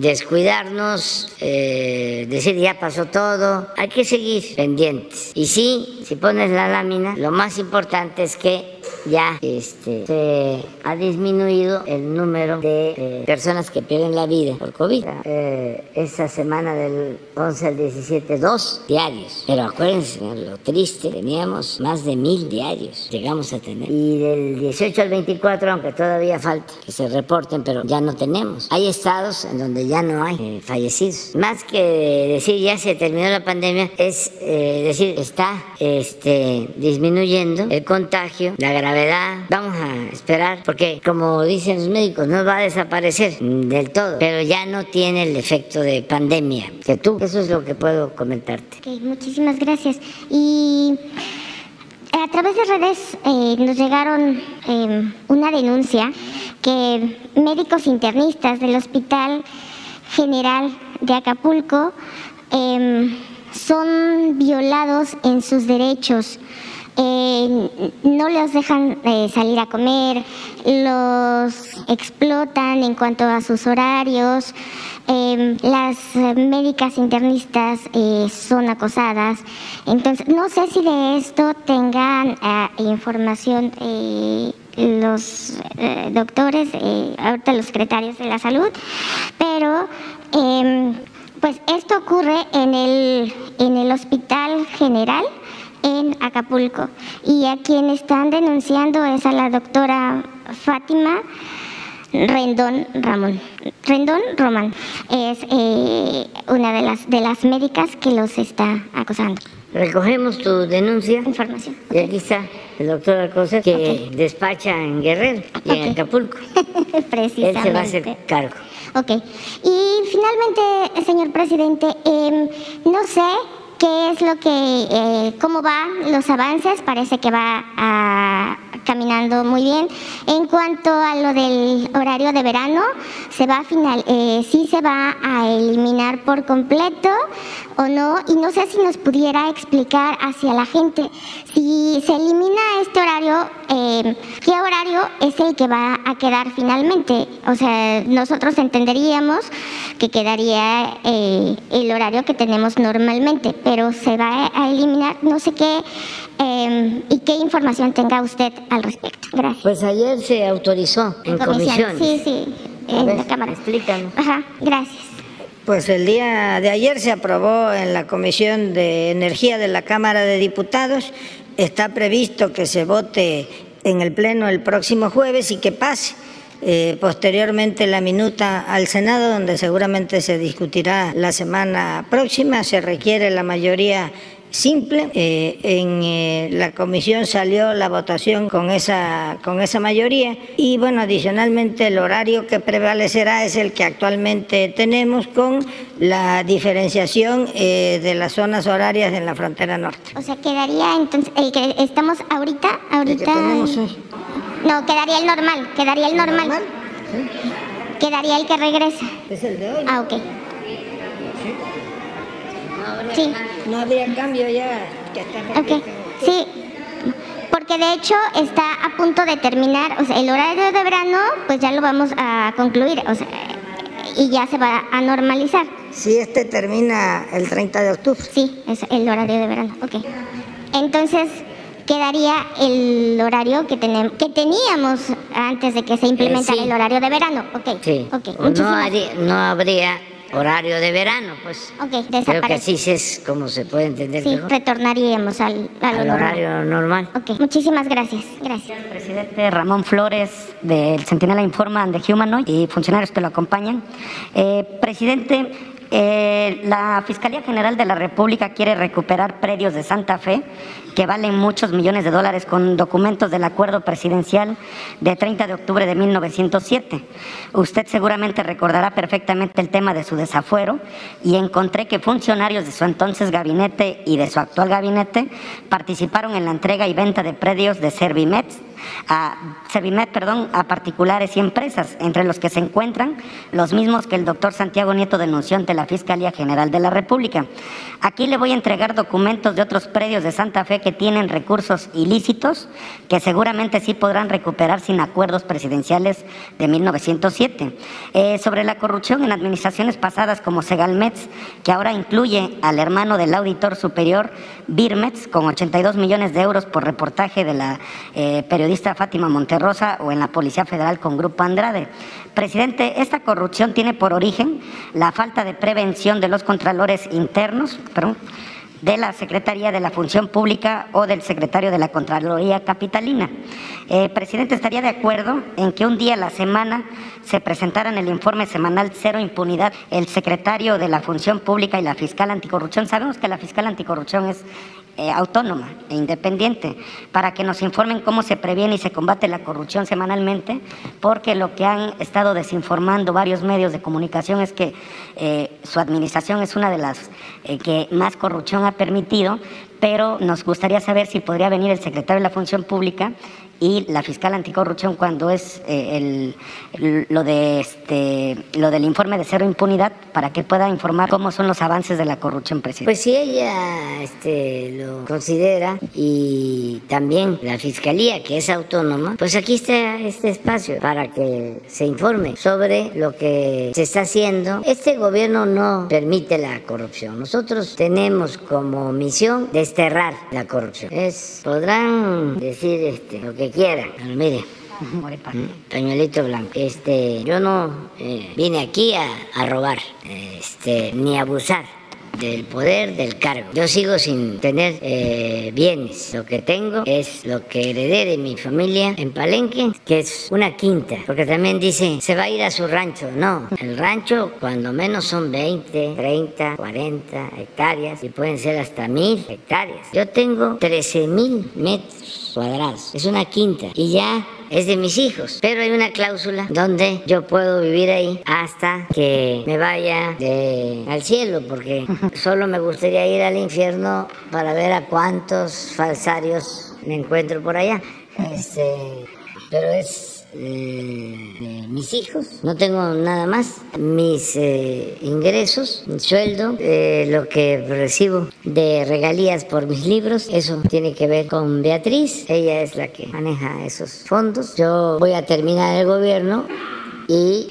Speaker 1: descuidarnos, eh, decir ya pasó todo, hay que seguir pendientes. Y sí, si pones la lámina, lo más importante es que ya este, se ha disminuido el número de personas que pierden la vida por COVID. Eh, esa semana del 11 al 17, dos diarios. Pero acuérdense, lo triste, teníamos más de mil diarios, llegamos a tener. Y del 18 al 24, aunque todavía falta que se reporten, pero ya no tenemos. Hay estados en donde ya no hay eh, fallecidos. Más que decir ya se terminó la pandemia, es eh, decir, está este, disminuyendo el contagio, la gravedad. Vamos a esperar, porque como dicen los médicos, no va a desaparecer del todo, pero ya no tiene el efecto de pandemia que tú. Eso es lo que puedo comentarte.
Speaker 5: Ok, muchísimas gracias. Y a través de redes eh, nos llegaron eh, una denuncia que médicos internistas del Hospital General de Acapulco eh, son violados en sus derechos. Eh, no los dejan eh, salir a comer, los explotan en cuanto a sus horarios, eh, las médicas internistas eh, son acosadas. Entonces, no sé si de esto tengan información los doctores, ahorita los secretarios de la salud, pero em, pues esto ocurre en el, en el Hospital General en Acapulco. Y a quien están denunciando es a la doctora Fátima Rendón Ramón. Rendón Román es eh, una de las, de las médicas que los está acosando.
Speaker 1: Recogemos tu denuncia
Speaker 5: Información.
Speaker 1: y aquí está el doctor Alcocer que despacha en Guerrero y en. Acapulco.
Speaker 5: Precisamente.
Speaker 1: Él se va a hacer cargo.
Speaker 5: Ok. Y finalmente, señor presidente, em, no sé qué es lo que, eh, cómo van los avances. Parece que va ah, caminando muy bien. En cuanto a lo del horario de verano, se va a final, eh, sí se va a eliminar por completo o no. Y no sé si nos pudiera explicar hacia la gente si se elimina este horario, eh, ¿qué horario es el que va a quedar finalmente? O sea, nosotros entenderíamos que quedaría eh, el horario que tenemos normalmente, pero se va a eliminar, no sé qué, eh, y qué información tenga usted al respecto. Gracias.
Speaker 1: Pues ayer se autorizó en,
Speaker 5: comisión. Sí, sí, en
Speaker 1: ver,
Speaker 5: la Cámara.
Speaker 1: explícanos.
Speaker 5: Ajá, gracias.
Speaker 4: Pues el día de ayer se aprobó en la Comisión de Energía de la Cámara de Diputados. Está previsto que se vote en el Pleno el próximo jueves y que pase eh, posteriormente la minuta al Senado, donde seguramente se discutirá la semana próxima. Se requiere la mayoría simple. Eh, en eh, la comisión salió la votación con esa, con esa mayoría y bueno, adicionalmente el horario que prevalecerá es el que actualmente tenemos con la diferenciación eh, de las zonas horarias en la frontera norte.
Speaker 5: O sea, quedaría entonces el que estamos ahorita, ahorita.
Speaker 4: tenemos hoy.
Speaker 5: No, quedaría el normal, quedaría el normal. Quedaría el que regresa.
Speaker 4: Es el de hoy.
Speaker 5: Ah, ok. Sí,
Speaker 4: No habría cambio ya que está
Speaker 5: ok. Sí, porque de hecho está a punto de terminar, o sea, el horario de verano, pues ya lo vamos a concluir, o sea, y ya se va a normalizar.
Speaker 4: Si este termina el 30 de octubre.
Speaker 5: Sí, es el horario de verano, ok. Entonces, quedaría el horario que, tenem- que teníamos antes de que se implementara
Speaker 1: sí.
Speaker 5: el horario de verano, ok.
Speaker 1: Sí.
Speaker 5: Ok,
Speaker 1: O no,
Speaker 5: muchísimas-
Speaker 1: haría- no habría horario de verano, pues.
Speaker 5: Ok,
Speaker 1: Creo que así es como se puede entender
Speaker 5: Sí,
Speaker 1: mejor.
Speaker 5: retornaríamos al,
Speaker 1: Al
Speaker 5: normal.
Speaker 1: horario normal.
Speaker 5: Ok, muchísimas gracias. Gracias.
Speaker 6: Presidente Ramón Flores del Centinela Informa de Humanoid y funcionarios que lo acompañan. Eh, presidente, eh, la Fiscalía General de la República quiere recuperar predios de Santa Fe que valen muchos millones de dólares con documentos del acuerdo presidencial de 30 de octubre de 1907. Usted seguramente recordará perfectamente el tema de su desafuero y encontré que funcionarios de su entonces gabinete y de su actual gabinete participaron en la entrega y venta de predios de Servimet a Servimet, perdón, a particulares y empresas, entre los que se encuentran los mismos que el doctor Santiago Nieto denunció ante la Fiscalía General de la República. Aquí le voy a entregar documentos de otros predios de Santa Fe que tienen recursos ilícitos que seguramente sí podrán recuperar sin acuerdos presidenciales de 1907. Eh, sobre la corrupción en administraciones pasadas como Segalmets, que ahora incluye al hermano del auditor superior Birmets, con 82 millones de euros por reportaje de la eh, periodista Fátima Monterrosa o en la Policía Federal con Grupo Andrade. Presidente, esta corrupción tiene por origen la falta de prevención de los contralores internos, perdón, de la Secretaría de la Función Pública o del secretario de la Contraloría Capitalina. Eh, presidente, ¿estaría de acuerdo en que un día a la semana se presentara en el informe semanal Cero Impunidad el secretario de la Función Pública y la fiscal anticorrupción? Sabemos que la fiscal anticorrupción es eh, autónoma e independiente para que nos informen cómo se previene y se combate la corrupción semanalmente, porque lo que han estado desinformando varios medios de comunicación es que eh, su administración es una de las eh, que más corrupción ha permitido, pero nos gustaría saber si podría venir el secretario de la Función Pública y la fiscal anticorrupción cuando es eh, el, lo de este lo del informe de cero impunidad para que pueda informar cómo son los avances de la corrupción presidente.
Speaker 1: Pues si ella este, lo considera y también la fiscalía que es autónoma, pues aquí está este espacio para que se informe sobre lo que se está haciendo. Este gobierno no permite la corrupción. Nosotros tenemos como misión desterrar la corrupción. Es podrán decir este, lo que quieran. Pero mire, pañuelito blanco. Este, yo no eh, vine aquí a, a robar, este, ni a abusar del poder del cargo. Yo sigo sin tener eh, bienes. Lo que tengo es lo que heredé de mi familia en Palenque, que es una quinta. Porque también dicen, se va a ir a su rancho. No, el rancho cuando menos son 20, 30, 40 hectáreas y pueden ser hasta mil hectáreas. Yo tengo 13 mil metros cuadrados. Es una quinta. Y ya es de mis hijos, pero hay una cláusula donde yo puedo vivir ahí hasta que me vaya al cielo, porque solo me gustaría ir al infierno para ver a cuántos falsarios me encuentro por allá. Este, pero es eh, mis hijos, no tengo nada más, mis eh, ingresos, mi sueldo, eh, lo que recibo de regalías por mis libros, eso tiene que ver con Beatriz, ella es la que maneja esos fondos. Yo voy a terminar el gobierno y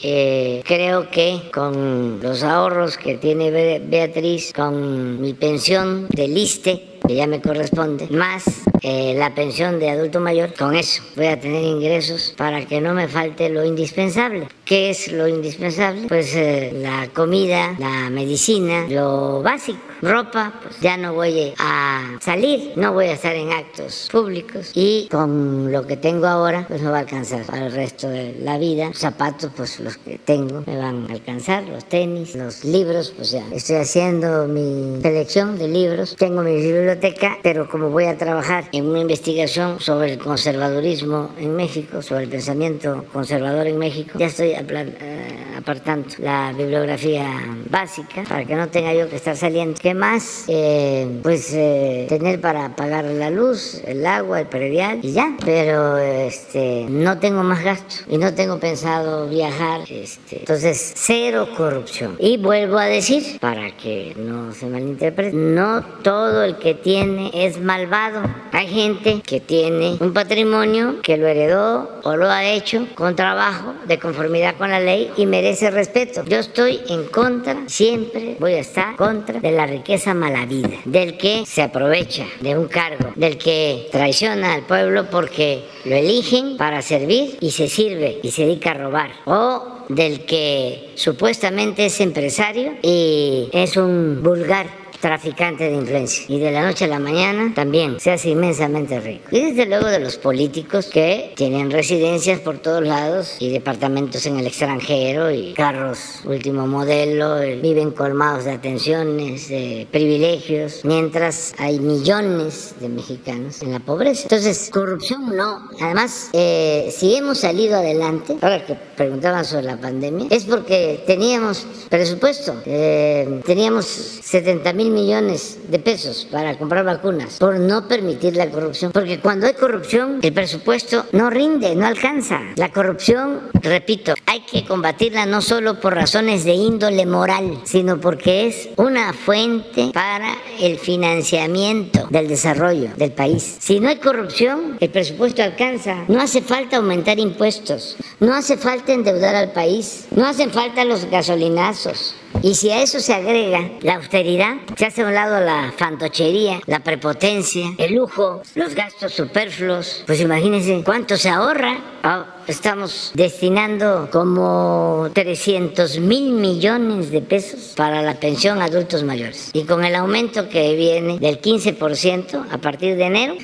Speaker 1: creo que con los ahorros que tiene Beatriz, con mi pensión de liste, que ya me corresponde, más eh, la pensión de adulto mayor, con eso voy a tener ingresos para que no me falte lo indispensable. ¿Qué es lo indispensable? Pues eh, la comida, la medicina, lo básico. Ropa, pues ya no voy a salir, no voy a estar en actos públicos y con lo que tengo ahora, pues no va a alcanzar para el resto de la vida. Zapatos, pues los que tengo me van a alcanzar, los tenis, los libros, pues ya estoy haciendo mi selección de libros. Tengo mi biblioteca, pero como voy a trabajar en una investigación sobre el conservadurismo en México, sobre el pensamiento conservador en México, ya estoy eh, apartando la bibliografía básica para que no tenga yo que estar saliendo. ¿Qué más? Eh, pues eh, tener para pagar la luz, el agua, el predial y ya. Pero este, no tengo más gastos y no tengo pensado viajar. Este, entonces, cero corrupción. Y vuelvo a decir, para que no se malinterprete, no todo el que tiene es malvado. Hay gente que tiene un patrimonio que lo heredó o lo ha hecho con trabajo de conformidad con la ley y merece respeto. Yo estoy en contra, siempre voy a estar contra de la riqueza malavida, del que se aprovecha de un cargo, del que traiciona al pueblo porque lo eligen para servir y se sirve y se dedica a robar. O del que supuestamente es empresario y es un vulgar traficante de influencia. Y de la noche a la mañana también se hace inmensamente rico. Y desde luego de los políticos que tienen residencias por todos lados y departamentos en el extranjero y carros último modelo, viven colmados de atenciones, de privilegios, mientras hay millones de mexicanos en la pobreza. Entonces, corrupción no. Además, eh, si hemos salido adelante, ahora que preguntaban sobre la pandemia, es porque teníamos presupuesto, eh, teníamos 70 mil millones de pesos para comprar vacunas por no permitir la corrupción. Porque cuando hay corrupción, el presupuesto no rinde, no alcanza. La corrupción, repito, hay que combatirla no solo por razones de índole moral, sino porque es una fuente para el financiamiento del desarrollo del país. Si no hay corrupción, el presupuesto alcanza. No hace falta aumentar impuestos, no hace falta endeudar al país, no hacen falta los gasolinazos Y si a eso se agrega la austeridad, se hace a un lado la fantochería, la prepotencia, el lujo, los gastos superfluos, pues imagínense cuánto se ahorra. Ah, estamos destinando como 300 mil millones de pesos para la pensión a adultos mayores. Y con el aumento que viene del 15% a partir de enero,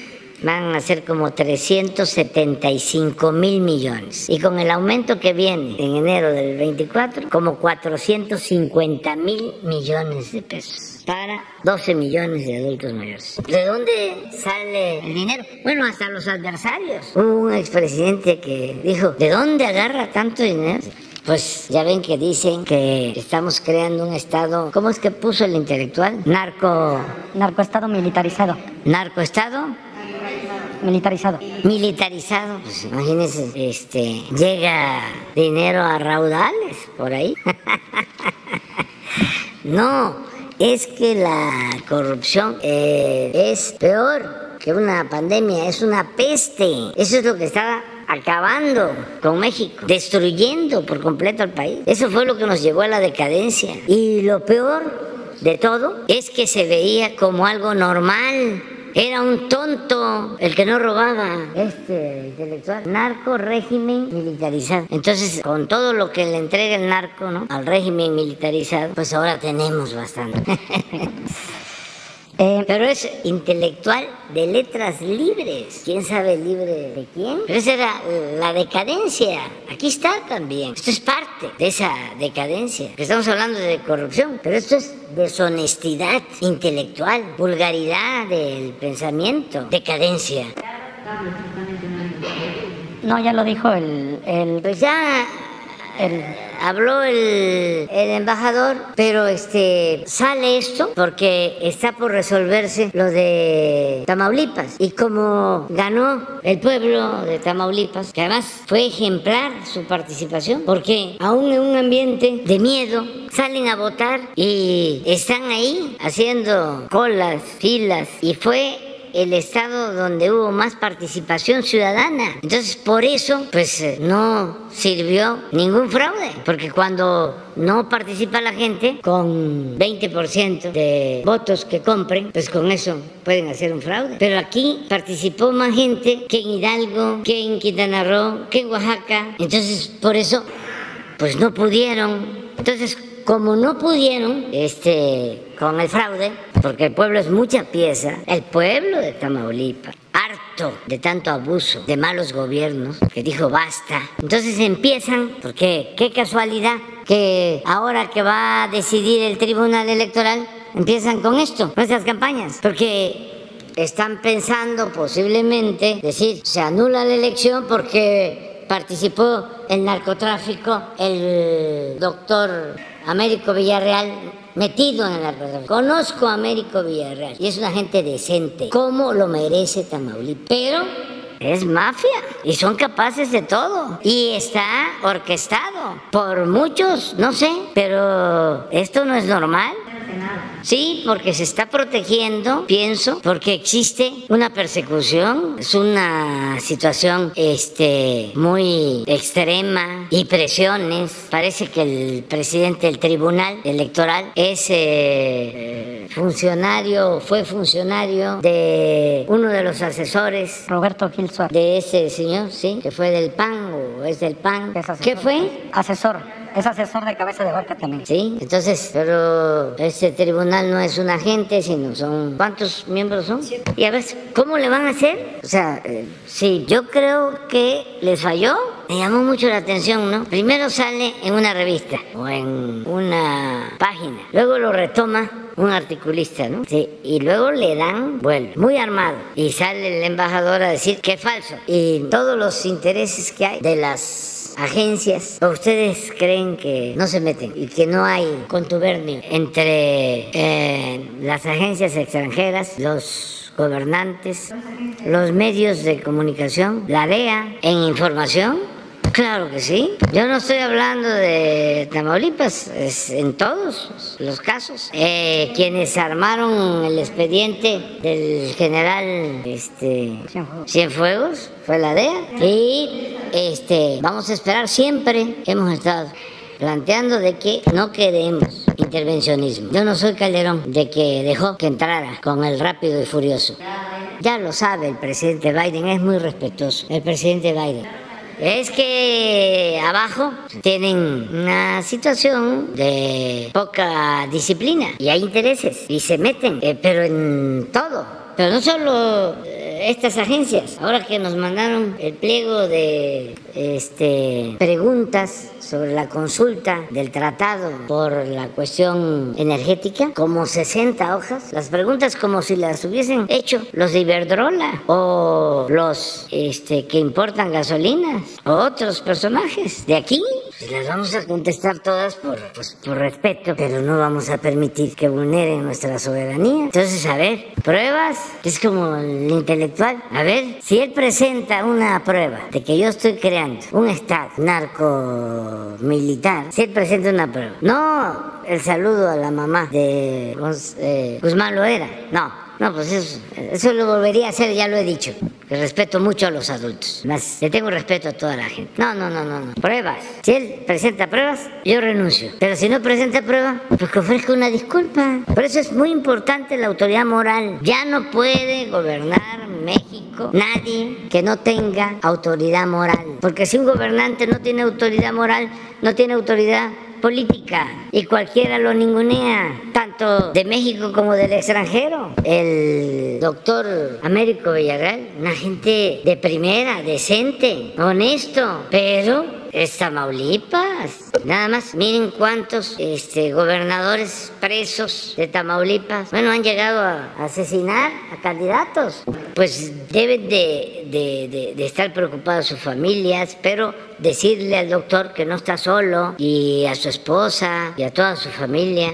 Speaker 1: van a ser como 375 mil millones. Y con el aumento que viene en enero del 24, como 450 mil millones de pesos para 12 millones de adultos mayores. ¿De dónde sale el dinero? Bueno, hasta los adversarios. Hubo un expresidente que dijo, ¿de dónde agarra tanto dinero? Pues ya ven que dicen que estamos creando un Estado, ¿cómo es que puso el intelectual? Narco...
Speaker 3: Narcoestado militarizado.
Speaker 1: ¿Narcoestado?
Speaker 3: Militarizado.
Speaker 1: Militarizado, pues imagínense, este, llega dinero a raudales por ahí. no, es que la corrupción eh, es peor que una pandemia, es una peste. Eso es lo que estaba acabando con México, destruyendo por completo al país. Eso fue lo que nos llevó a la decadencia. Y lo peor de todo es que se veía como algo normal era un tonto el que no robaba, este intelectual. Narco régimen militarizado. Entonces, con todo lo que le entrega el narco, ¿no? Al régimen militarizado, pues ahora tenemos bastante. Eh, pero es intelectual de letras libres. ¿Quién sabe libre de quién? Pero esa era la decadencia. Aquí está también. Esto es parte de esa decadencia. Estamos hablando de corrupción, pero esto es deshonestidad intelectual, vulgaridad del pensamiento, decadencia.
Speaker 3: No, ya lo dijo el... el...
Speaker 1: Pues ya habló el, embajador, pero este sale esto porque está por resolverse lo de Tamaulipas. Y como ganó el pueblo de Tamaulipas, que además fue ejemplar su participación, porque aún en un ambiente de miedo salen a votar y están ahí haciendo colas, filas, y fue el estado donde hubo más participación ciudadana. Entonces, por eso, pues eh, no sirvió ningún fraude, porque cuando no participa la gente con 20% de votos que compren, pues con eso pueden hacer un fraude. Pero aquí participó más gente que en Hidalgo, que en Quintana Roo, que en Oaxaca. Entonces, por eso, pues no pudieron. Entonces, como no pudieron este, con el fraude, porque el pueblo es mucha pieza, el pueblo de Tamaulipas, harto de tanto abuso, de malos gobiernos, que dijo basta. Entonces empiezan, porque qué casualidad que ahora que va a decidir el Tribunal Electoral, empiezan con esto, con estas campañas, porque están pensando posiblemente decir, se anula la elección porque participó el narcotráfico el doctor Américo Villarreal metido en el narcotráfico. Conozco a Américo Villarreal y es una gente decente, como lo merece Tamaulipas. Pero es mafia y son capaces de todo y está orquestado por muchos, no sé, pero esto no es normal. Sí, porque se está protegiendo, pienso, porque existe una persecución, es una situación este, muy extrema y presiones. Parece que el presidente del Tribunal Electoral es eh, funcionario, fue funcionario de uno de los asesores.
Speaker 3: Roberto Gil
Speaker 1: De ese señor, sí, que fue del PAN o es del PAN. ¿Qué fue?
Speaker 3: Asesor es asesor de cabeza de vaca también.
Speaker 1: Sí, entonces, pero ese tribunal no es un agente, sino son. ¿Cuántos miembros son? Y a ver, ¿cómo le van a hacer? O sea, eh, sí, yo creo que les falló. Me llamó mucho la atención, ¿no? Primero sale en una revista o en una página, luego lo retoma un articulista, ¿no? Sí, y luego le dan vuelo, muy armado, y sale el embajador a decir que es falso. Y todos los intereses que hay de las agencias, ustedes creen que no se meten y que no hay contubernio entre eh, las agencias extranjeras, los gobernantes, los medios de comunicación, la DEA en información? Claro que sí. Yo no estoy hablando de Tamaulipas, es en todos los casos. Eh, quienes armaron el expediente del general este, Cienfuegos fue la DEA. Y este, vamos a esperar siempre, hemos estado planteando de que no queremos intervencionismo. Yo no soy Calderón de que dejó que entrara con el rápido y furioso. Ya lo sabe el presidente Biden, es muy respetuoso el presidente Biden. Es que abajo tienen una situación de poca disciplina y hay intereses y se meten, eh, pero en todo. Pero no solo eh, estas agencias, ahora que nos mandaron el pliego de este, preguntas sobre la consulta del tratado por la cuestión energética, como 60 hojas, las preguntas como si las hubiesen hecho los de Iberdrola o los este, que importan gasolinas o otros personajes de aquí. Las vamos a contestar todas por, pues, por respeto, pero no vamos a permitir que vulneren nuestra soberanía. Entonces, a ver, pruebas, es como el intelectual. A ver, si él presenta una prueba de que yo estoy creando un Estado narco-militar, si él presenta una prueba, no el saludo a la mamá de eh, Guzmán Loera, no, no, pues eso, eso lo volvería a hacer, ya lo he dicho. Que respeto mucho a los adultos. Más, le tengo respeto a toda la gente. No, no, no, no, no. Pruebas. Si él presenta pruebas, yo renuncio. Pero si no presenta pruebas, pues que ofrezca una disculpa. Por eso es muy importante la autoridad moral. Ya no puede gobernar México nadie que no tenga autoridad moral. Porque si un gobernante no tiene autoridad moral, no tiene autoridad política y cualquiera lo ningunea, tanto de México como del extranjero. El doctor Américo Villarreal, una gente de primera, decente, honesto, pero es Tamaulipas. Nada más, miren cuántos este, gobernadores presos de Tamaulipas, bueno, han llegado a asesinar a candidatos. Pues deben de, de, de estar preocupadas sus familias, pero decirle al doctor que no está solo y a su esposa y a toda su familia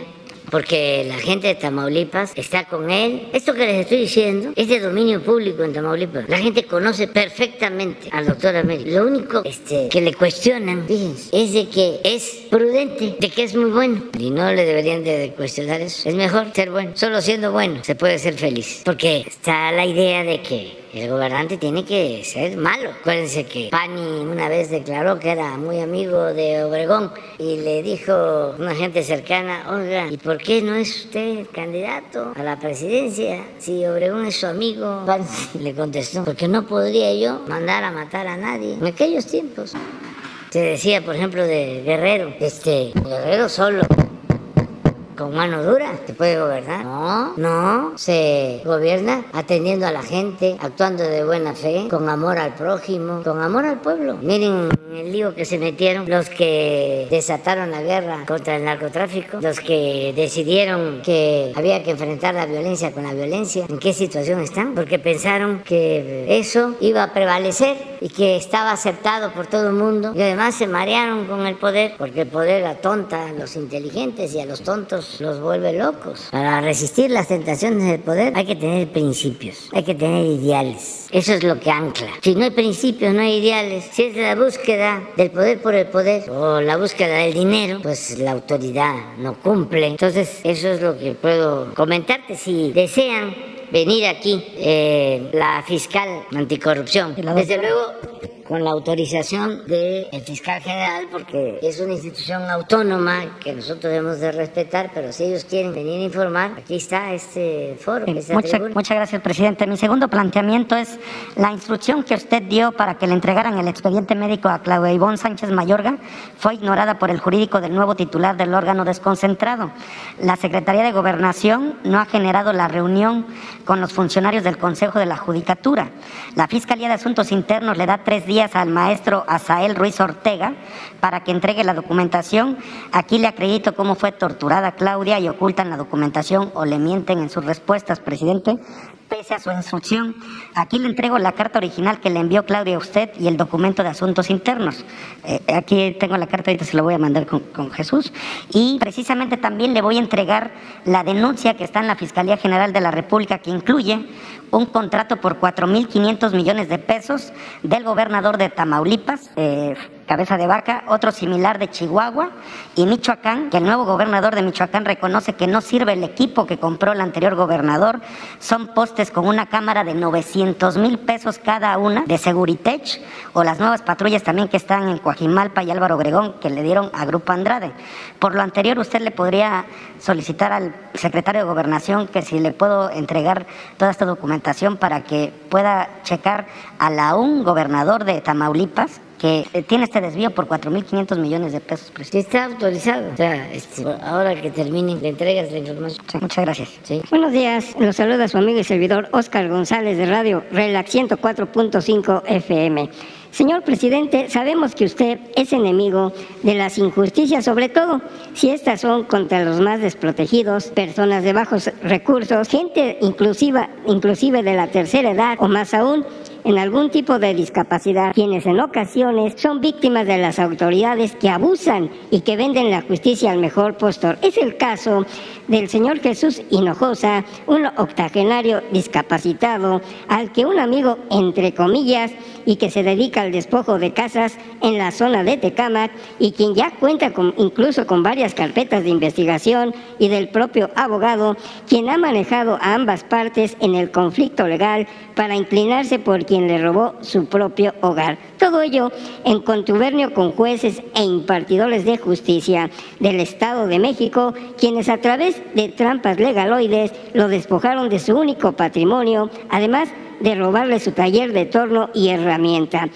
Speaker 1: porque la gente de Tamaulipas está con él. Esto que les estoy diciendo es de dominio público en Tamaulipas. La gente conoce perfectamente al doctor Américo. Lo único este, que le cuestionan, fíjense, es de que es prudente, de que es muy bueno. Y no le deberían de cuestionar eso. Es mejor ser bueno. Solo siendo bueno se puede ser feliz. Porque está la idea de que el gobernante tiene que ser malo. Acuérdense que Pani una vez declaró que era muy amigo de Obregón y le dijo una gente cercana, oiga, ¿y por qué no es usted candidato a la presidencia si Obregón es su amigo? Pani le contestó, porque no podría yo mandar a matar a nadie en aquellos tiempos. Se decía, por ejemplo, de Guerrero, este, Guerrero solo con mano dura se puede gobernar. No, no, se gobierna atendiendo a la gente, actuando de buena fe, con amor al prójimo, con amor al pueblo. Miren el lío que se metieron los que desataron la guerra contra el narcotráfico, los que decidieron que había que enfrentar la violencia con la violencia. ¿En qué situación están? Porque pensaron que eso iba a prevalecer y que estaba aceptado por todo el mundo y además se marearon con el poder porque el poder atonta a los inteligentes y a los tontos los vuelve locos. Para resistir las tentaciones del poder hay que tener principios, hay que tener ideales. Eso es lo que ancla. Si no hay principios, no hay ideales. Si es la búsqueda del poder por el poder o la búsqueda del dinero, pues la autoridad no cumple. Entonces, eso es lo que puedo comentarte. Si desean venir aquí eh, la fiscal anticorrupción, desde luego con la autorización del fiscal general, porque es una institución autónoma que nosotros debemos de respetar, pero si ellos quieren venir a informar, aquí está este foro.
Speaker 6: muchas gracias, presidente. Mi segundo planteamiento es la instrucción que usted dio para que le entregaran el expediente médico a Claudia Ivonne Sánchez Mayorga fue ignorada por el jurídico del nuevo titular del órgano desconcentrado. La Secretaría de Gobernación no ha generado la reunión con los funcionarios del Consejo de la Judicatura. La Fiscalía de Asuntos Internos le da tres días al maestro Asael Ruiz Ortega para que entregue la documentación. Aquí le acredito cómo fue torturada Claudia y ocultan la documentación o le mienten en sus respuestas, presidente pese a su instrucción. Aquí le entrego la carta original que le envió Claudia a usted y el documento de asuntos internos. Eh, aquí tengo la carta, ahorita se lo voy a mandar con, con, Jesús. Y precisamente también le voy a entregar la denuncia que está en la Fiscalía General de la República que incluye un contrato por 4.500 millones de pesos del gobernador de Tamaulipas, eh, Cabeza de Vaca, otro similar de Chihuahua y Michoacán, que el nuevo gobernador de Michoacán reconoce que no sirve el equipo que compró el anterior gobernador. Son postes con una cámara de 900 mil pesos cada una de Seguritech o las nuevas patrullas también que están en Coajimalpa y Álvaro Obregón que le dieron a Grupo Andrade. Por lo anterior, usted le podría solicitar al secretario de Gobernación que si le puedo entregar toda esta documentación para que pueda checar a la un gobernador de Tamaulipas que eh, tiene este desvío por 4.500 millones de pesos.
Speaker 1: Sí, está autorizado. O sea, este, ahora que termine, le entregas la información.
Speaker 6: muchas gracias.
Speaker 1: Sí.
Speaker 7: Buenos días, los saluda su amigo y servidor Oscar González de Radio Relax 104.5 FM. Señor presidente, sabemos que usted es enemigo de las injusticias, sobre todo si estas son contra los más desprotegidos, personas de bajos recursos, gente inclusiva, inclusive de la tercera edad o más aún en algún tipo de discapacidad, quienes en ocasiones son víctimas de las autoridades que abusan y que venden la justicia al mejor postor. Es el caso del señor Jesús Hinojosa, un octogenario discapacitado, al que un amigo, entre comillas, y que se dedica al despojo de casas en la zona de Tecámac y quien ya cuenta con, incluso con varias carpetas de investigación y del propio abogado, quien ha manejado a ambas partes en el conflicto legal para inclinarse por quien le robó su propio hogar. Todo ello en contubernio con jueces e impartidores de justicia del Estado de México, quienes a través de trampas legaloides lo despojaron de su único patrimonio, además de robarle su taller de torno y herramienta.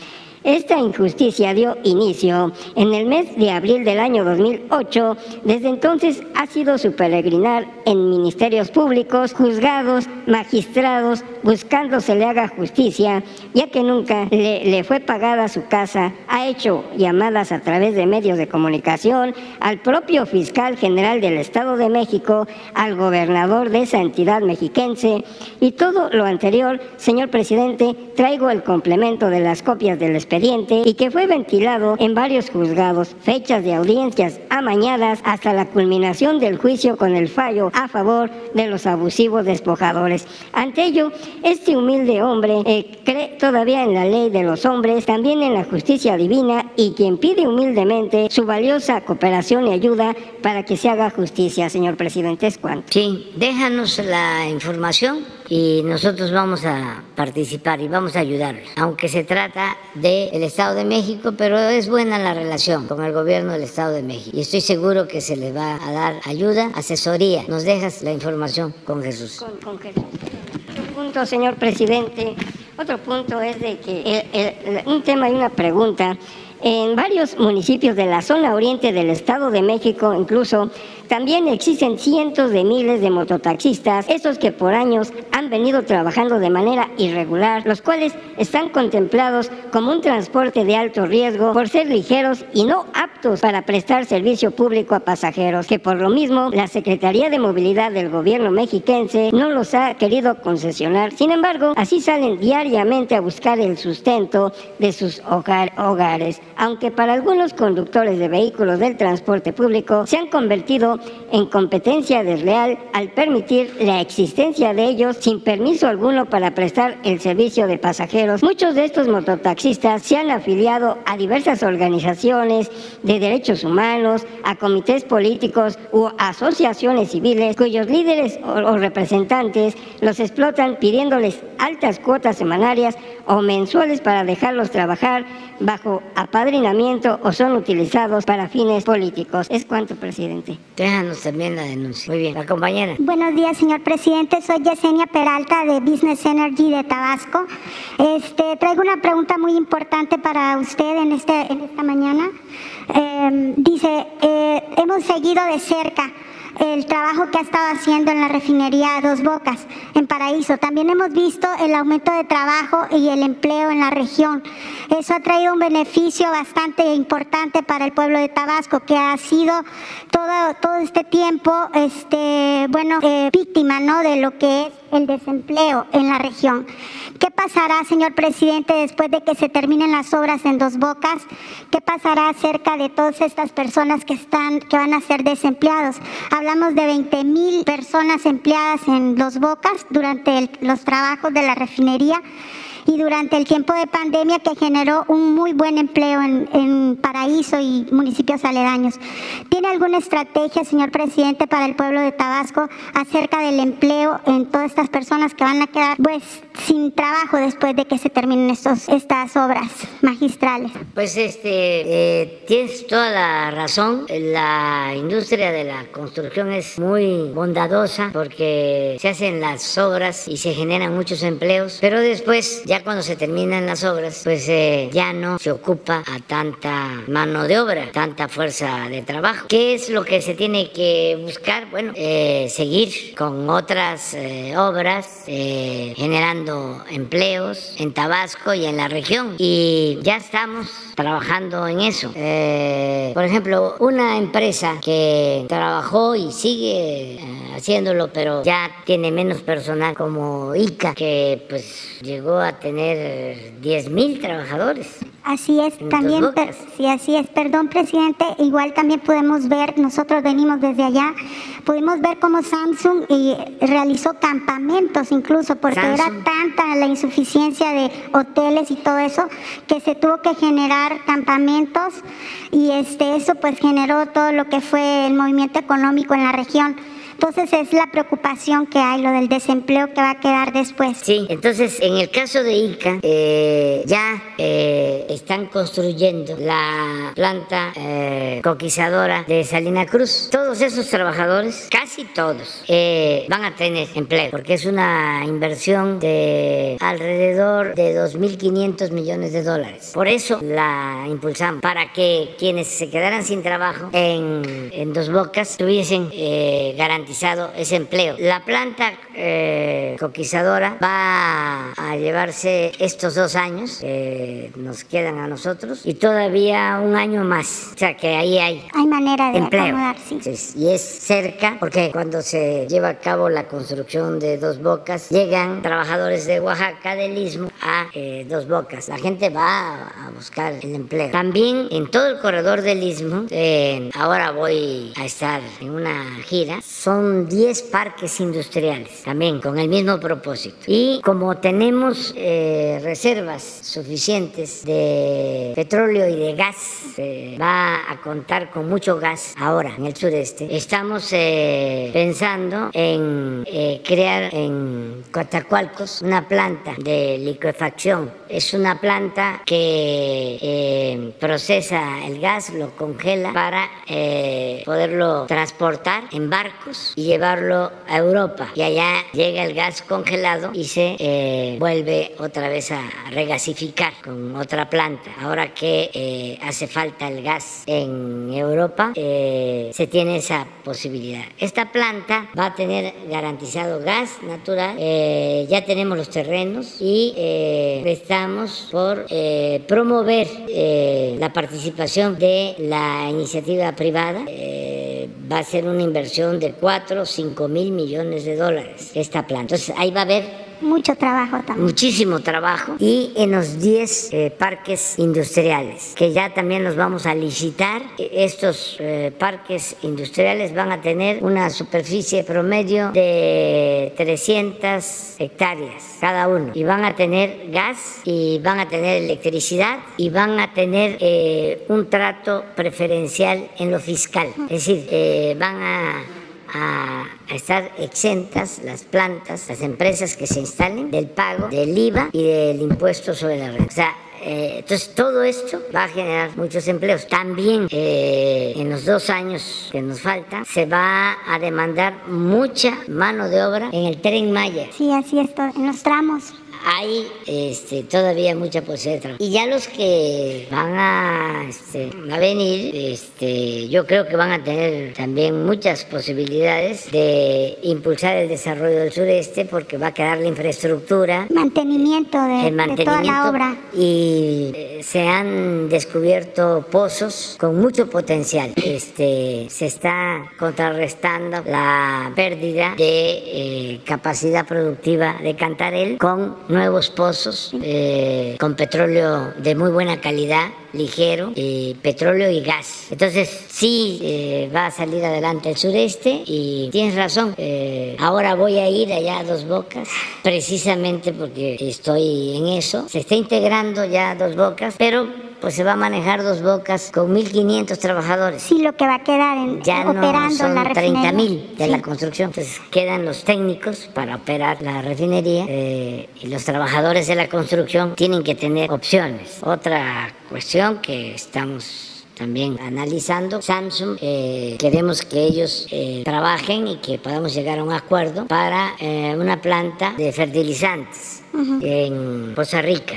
Speaker 7: Esta injusticia dio inicio en el mes de abril del año 2008. Desde entonces ha sido su peregrinar en ministerios públicos, juzgados, magistrados, buscando se le haga justicia, ya que nunca le, fue pagada su casa. Ha hecho llamadas a través de medios de comunicación al propio fiscal general del Estado de México, al gobernador de esa entidad mexiquense. Y todo lo anterior, señor presidente, traigo el complemento de las copias del y que fue ventilado en varios juzgados, fechas de audiencias amañadas hasta la culminación del juicio con el fallo a favor de los abusivos despojadores. Ante ello, este humilde hombre eh, cree todavía en la ley de los hombres, también en la justicia divina y quien pide humildemente su valiosa cooperación y ayuda para que se haga justicia, señor presidente. ¿Es cuánto?
Speaker 1: Sí, déjanos la información y nosotros vamos a participar y vamos a ayudar, aunque se trata del Estado de México, pero es buena la relación con el gobierno del Estado de México y estoy seguro que se les va a dar ayuda, asesoría. Nos dejas la información con Jesús.
Speaker 7: Con Jesús. Otro punto, señor presidente, otro punto es de que un tema y una pregunta. En varios municipios de la zona oriente del Estado de México, incluso también existen cientos de miles de mototaxistas, esos que por años han venido trabajando de manera irregular, los cuales están contemplados como un transporte de alto riesgo por ser ligeros y no aptos para prestar servicio público a pasajeros, que por lo mismo la Secretaría de Movilidad del gobierno mexiquense no los ha querido concesionar. Sin embargo, así salen diariamente a buscar el sustento de sus hogares, aunque para algunos conductores de vehículos del transporte público se han convertido en competencia desleal al permitir la existencia de ellos sin permiso alguno para prestar el servicio de pasajeros. Muchos de estos mototaxistas se han afiliado a diversas organizaciones de derechos humanos, a comités políticos u asociaciones civiles cuyos líderes o representantes los explotan pidiéndoles altas cuotas semanarias o mensuales para dejarlos trabajar bajo apadrinamiento o son utilizados para fines políticos. Es cuanto, presidente.
Speaker 1: Déjanos también la denuncia. Muy bien, la compañera.
Speaker 8: Buenos días, señor presidente. Soy Yesenia Peralta de Business Energy de Tabasco. Este, traigo una pregunta muy importante para usted en, este, en esta mañana. Eh, dice, eh, hemos seguido de cerca el trabajo que ha estado haciendo en la refinería Dos Bocas, en Paraíso. También hemos visto el aumento de trabajo y el empleo en la región. Eso ha traído un beneficio bastante importante para el pueblo de Tabasco, que ha sido todo, todo este tiempo, este, bueno, eh, víctima, ¿no? De lo que es el desempleo en la región. ¿Qué pasará, señor presidente, después de que se terminen las obras en Dos Bocas? ¿Qué pasará acerca de todas estas personas que están, que van a ser desempleados? Hablamos de 20 mil personas empleadas en Dos Bocas durante los trabajos de la refinería y durante el tiempo de pandemia que generó un muy buen empleo en, en Paraíso y municipios aledaños. ¿Tiene alguna estrategia, señor presidente, para el pueblo de Tabasco acerca del empleo en todas estas personas que van a quedar pues sin trabajo después de que se terminen estos, estas obras magistrales?
Speaker 1: Pues este, eh, tienes toda la razón. La industria de la construcción es muy bondadosa porque se hacen las obras y se generan muchos empleos, pero después, ya cuando se terminan las obras, pues eh, ya no se ocupa a tanta mano de obra, tanta fuerza de trabajo. ¿Qué es lo que se tiene que buscar? Bueno, eh, seguir con otras obras generando empleos en Tabasco y en la región. Y ya estamos trabajando en eso. Eh, por ejemplo, una empresa que trabajó y sigue eh, haciéndolo, pero ya tiene menos personal como ICA, que pues llegó a tener 10 mil trabajadores.
Speaker 8: Así es, también, sí, así es. Perdón, presidente, igual también podemos ver, nosotros venimos desde allá, pudimos ver cómo Samsung eh, realizó campamentos incluso, porque era tanta la insuficiencia de hoteles y todo eso, que se tuvo que generar campamentos y este, eso pues generó todo lo que fue el movimiento económico en la región. Entonces es la preocupación que hay, lo del desempleo que va a quedar después.
Speaker 1: Sí, entonces en el caso de Ica, eh, ya eh, están construyendo la planta eh, coquizadora de Salina Cruz. Todos esos trabajadores, casi todos, van a tener empleo, porque es una inversión de alrededor de 2.500 millones de dólares. Por eso la impulsamos, para que quienes se quedaran sin trabajo en, Dos Bocas tuviesen garantizado ese empleo. La planta eh, coquizadora va a llevarse estos dos años que nos quedan a nosotros y todavía un año más. O sea que ahí hay,
Speaker 8: hay manera de
Speaker 1: empleo. y es cerca porque cuando se lleva a cabo la construcción de Dos Bocas llegan trabajadores de Oaxaca del Istmo a eh, Dos Bocas. La gente va a buscar el empleo. También en todo el corredor del Istmo, eh, ahora voy a estar en una gira, son 10 parques industriales, también con el mismo propósito. Y como tenemos eh, reservas suficientes de petróleo y de gas, va a contar con mucho gas ahora en el sureste, estamos eh, pensando en eh, crear en Coatzacoalcos una planta de liquefacción. Es una planta que procesa el gas, lo congela para poderlo transportar en barcos y llevarlo a Europa. Y allá llega el gas congelado y se eh, vuelve otra vez a regasificar con otra planta. Ahora que eh, hace falta el gas en Europa, eh, se tiene esa posibilidad. Esta planta va a tener garantizado gas natural. ya tenemos los terrenos y estamos por promover la participación de la iniciativa privada va a ser una inversión de 4 o 5 mil millones de dólares esta planta. Entonces ahí va a haber
Speaker 8: mucho trabajo también.
Speaker 1: Muchísimo trabajo. Y en los 10 eh, parques industriales, que ya también los vamos a licitar. Estos eh, parques industriales van a tener una superficie promedio de 300 hectáreas cada uno. Y van a tener gas, y van a tener electricidad, y van a tener eh, un trato preferencial en lo fiscal. Es decir, van a a, estar exentas las plantas, las empresas que se instalen del pago del IVA y del impuesto sobre la renta. O sea, eh, entonces todo esto va a generar muchos empleos. También eh, en los dos años que nos faltan se va a demandar mucha mano de obra en el tren Maya.
Speaker 8: Sí, así es, en los tramos
Speaker 1: hay este, todavía mucha posibilidad de trabajo. Y ya los que van a, este, a venir, este, yo creo que van a tener también muchas posibilidades de impulsar el desarrollo del sureste porque va a quedar la infraestructura.
Speaker 8: Mantenimiento de, de toda la obra.
Speaker 1: Y eh, se han descubierto pozos con mucho potencial. Este, se está contrarrestando la pérdida de eh, capacidad productiva de Cantarel con nuevos pozos eh, con petróleo de muy buena calidad, ligero, eh, petróleo y gas. Entonces sí eh, va a salir adelante el sureste y tienes razón. ahora voy a ir allá a Dos Bocas precisamente porque estoy en eso. Se está integrando ya Dos Bocas, pero pues se va a manejar dos bocas con 1.500 trabajadores.
Speaker 5: Sí, lo que va a quedar en,
Speaker 1: ya no son la 30.000 de la construcción. Entonces quedan los técnicos para operar la refinería eh, y los trabajadores de la construcción tienen que tener opciones. Otra cuestión que estamos también analizando. Samsung, eh, queremos que ellos eh, trabajen y que podamos llegar a un acuerdo para una planta de fertilizantes en Costa Rica.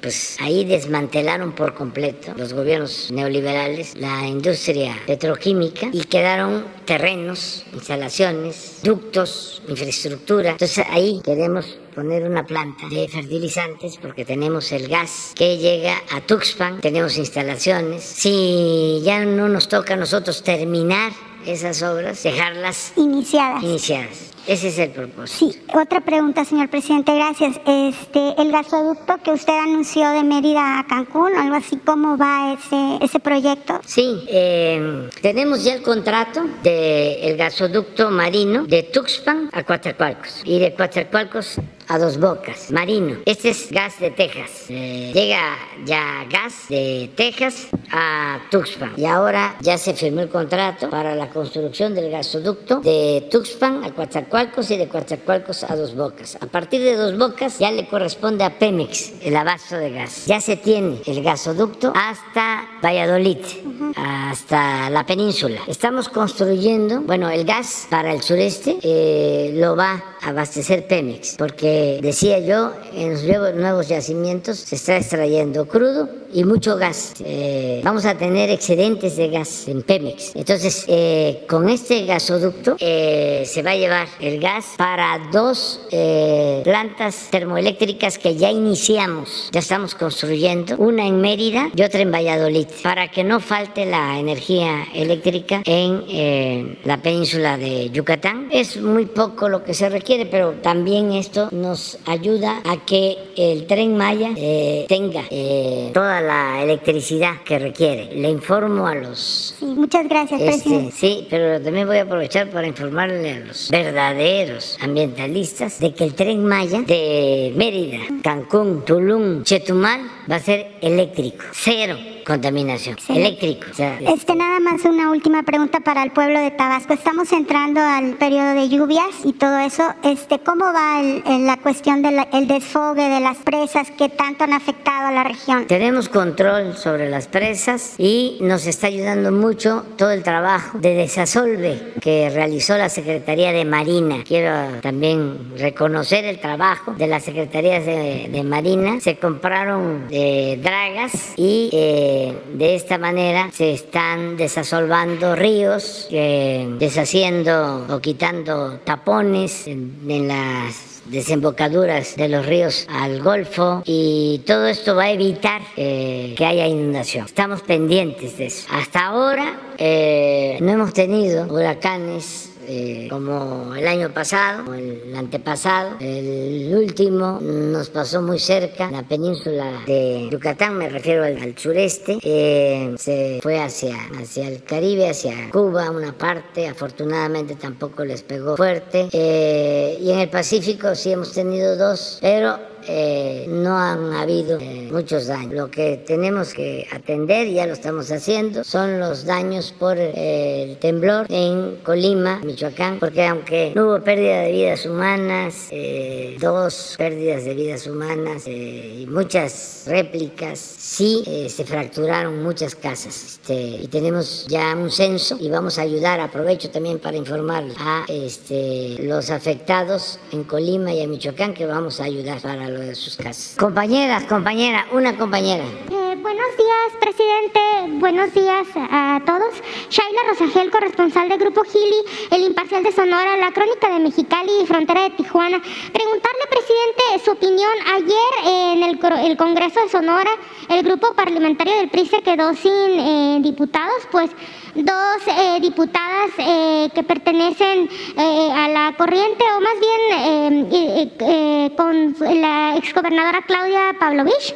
Speaker 1: pues ahí desmantelaron por completo los gobiernos neoliberales la industria petroquímica y quedaron terrenos, instalaciones, ductos, infraestructura. Entonces ahí queremos poner una planta de fertilizantes porque tenemos el gas que llega a Tuxpan, tenemos instalaciones. Si ya no nos toca a nosotros terminar esas obras, dejarlas
Speaker 5: iniciadas.
Speaker 1: iniciadas. Ese es el propósito.
Speaker 5: Sí, otra pregunta, señor presidente, gracias. Este, el gasoducto que usted anunció de Mérida a Cancún, algo así, ¿cómo va ese, ese proyecto?
Speaker 1: Sí, eh, tenemos ya el contrato del gasoducto marino de Tuxpan a Coatzacoalcos y de Coatzacoalcos a Dos Bocas, marino. Este es gas de Texas. Eh, llega ya gas de Texas a Tuxpan. Y ahora ya se firmó el contrato para la construcción del gasoducto de Tuxpan a Coatzacoalcos y de Coatzacoalcos a Dos Bocas. A partir de Dos Bocas ya le corresponde a Pemex el abasto de gas. Ya se tiene el gasoducto hasta Valladolid, hasta la península. Estamos construyendo, bueno, el gas para el sureste eh, lo va a abastecer Pemex, porque decía yo, en los nuevos yacimientos se está extrayendo crudo y mucho gas. Eh, vamos a tener excedentes de gas en Pemex. Entonces, eh, con este gasoducto eh, se va a llevar el gas para dos plantas termoeléctricas que ya iniciamos, ya estamos construyendo, una en Mérida y otra en Valladolid, para que no falte la energía eléctrica en la península de Yucatán. Es muy poco lo que se requiere, pero también esto nos ayuda a que el tren Maya eh, tenga eh, toda la electricidad que requiere. Le informo a los...
Speaker 5: Sí, muchas gracias,
Speaker 1: este,
Speaker 5: presidente.
Speaker 1: Sí, pero también voy a aprovechar para informarle a los verdaderos ambientalistas de que el tren Maya de Mérida, Cancún, Tulum, Chetumal va a ser eléctrico, cero contaminación, eléctrico.
Speaker 5: este, nada más una última pregunta para el pueblo de Tabasco. Estamos entrando al periodo de lluvias y todo eso. Este, ¿Cómo va el, la cuestión del desfogue de las presas que tanto han afectado a la región?
Speaker 1: Tenemos control sobre las presas y nos está ayudando mucho todo el trabajo de desasolve que realizó la Secretaría de Marina. Quiero también reconocer el trabajo de las Secretarías de, Marina. Se compraron eh, dragas y eh, de esta manera se están desasolvando ríos, deshaciendo o quitando tapones en las desembocaduras de los ríos al Golfo y todo esto va a evitar eh, que haya inundación. Estamos pendientes de eso. Hasta ahora eh, no hemos tenido huracanes eh, como el año pasado o el antepasado. El último nos pasó muy cerca, la península de Yucatán, me refiero al, sureste, eh, se fue hacia, hacia el Caribe, hacia Cuba, una parte, afortunadamente tampoco les pegó fuerte. Eh, y en el Pacífico sí hemos tenido dos, pero eh, no han habido eh, muchos daños. Lo que tenemos que atender, ya lo estamos haciendo, son los daños por eh, el temblor en Colima, Michoacán, porque aunque no hubo pérdida de vidas humanas, dos pérdidas de vidas humanas y muchas réplicas, sí se fracturaron muchas casas. Este, y tenemos ya un censo y vamos a ayudar, aprovecho también para informar a este, los afectados en Colima y en Michoacán que vamos a ayudar para de sus casas. Compañeras, compañera, una compañera.
Speaker 5: Eh, buenos días, presidente. Buenos días a todos. Shaila Rosagel, corresponsal del Grupo Gili, El Imparcial de Sonora, La Crónica de Mexicali y Frontera de Tijuana. Preguntarle, presidente, su opinión. Ayer en el, Congreso de Sonora, el grupo parlamentario del PRI se quedó sin eh, diputados, pues dos eh, diputadas eh, que pertenecen eh, a la corriente, o más bien con la exgobernadora Claudia Pavlovich,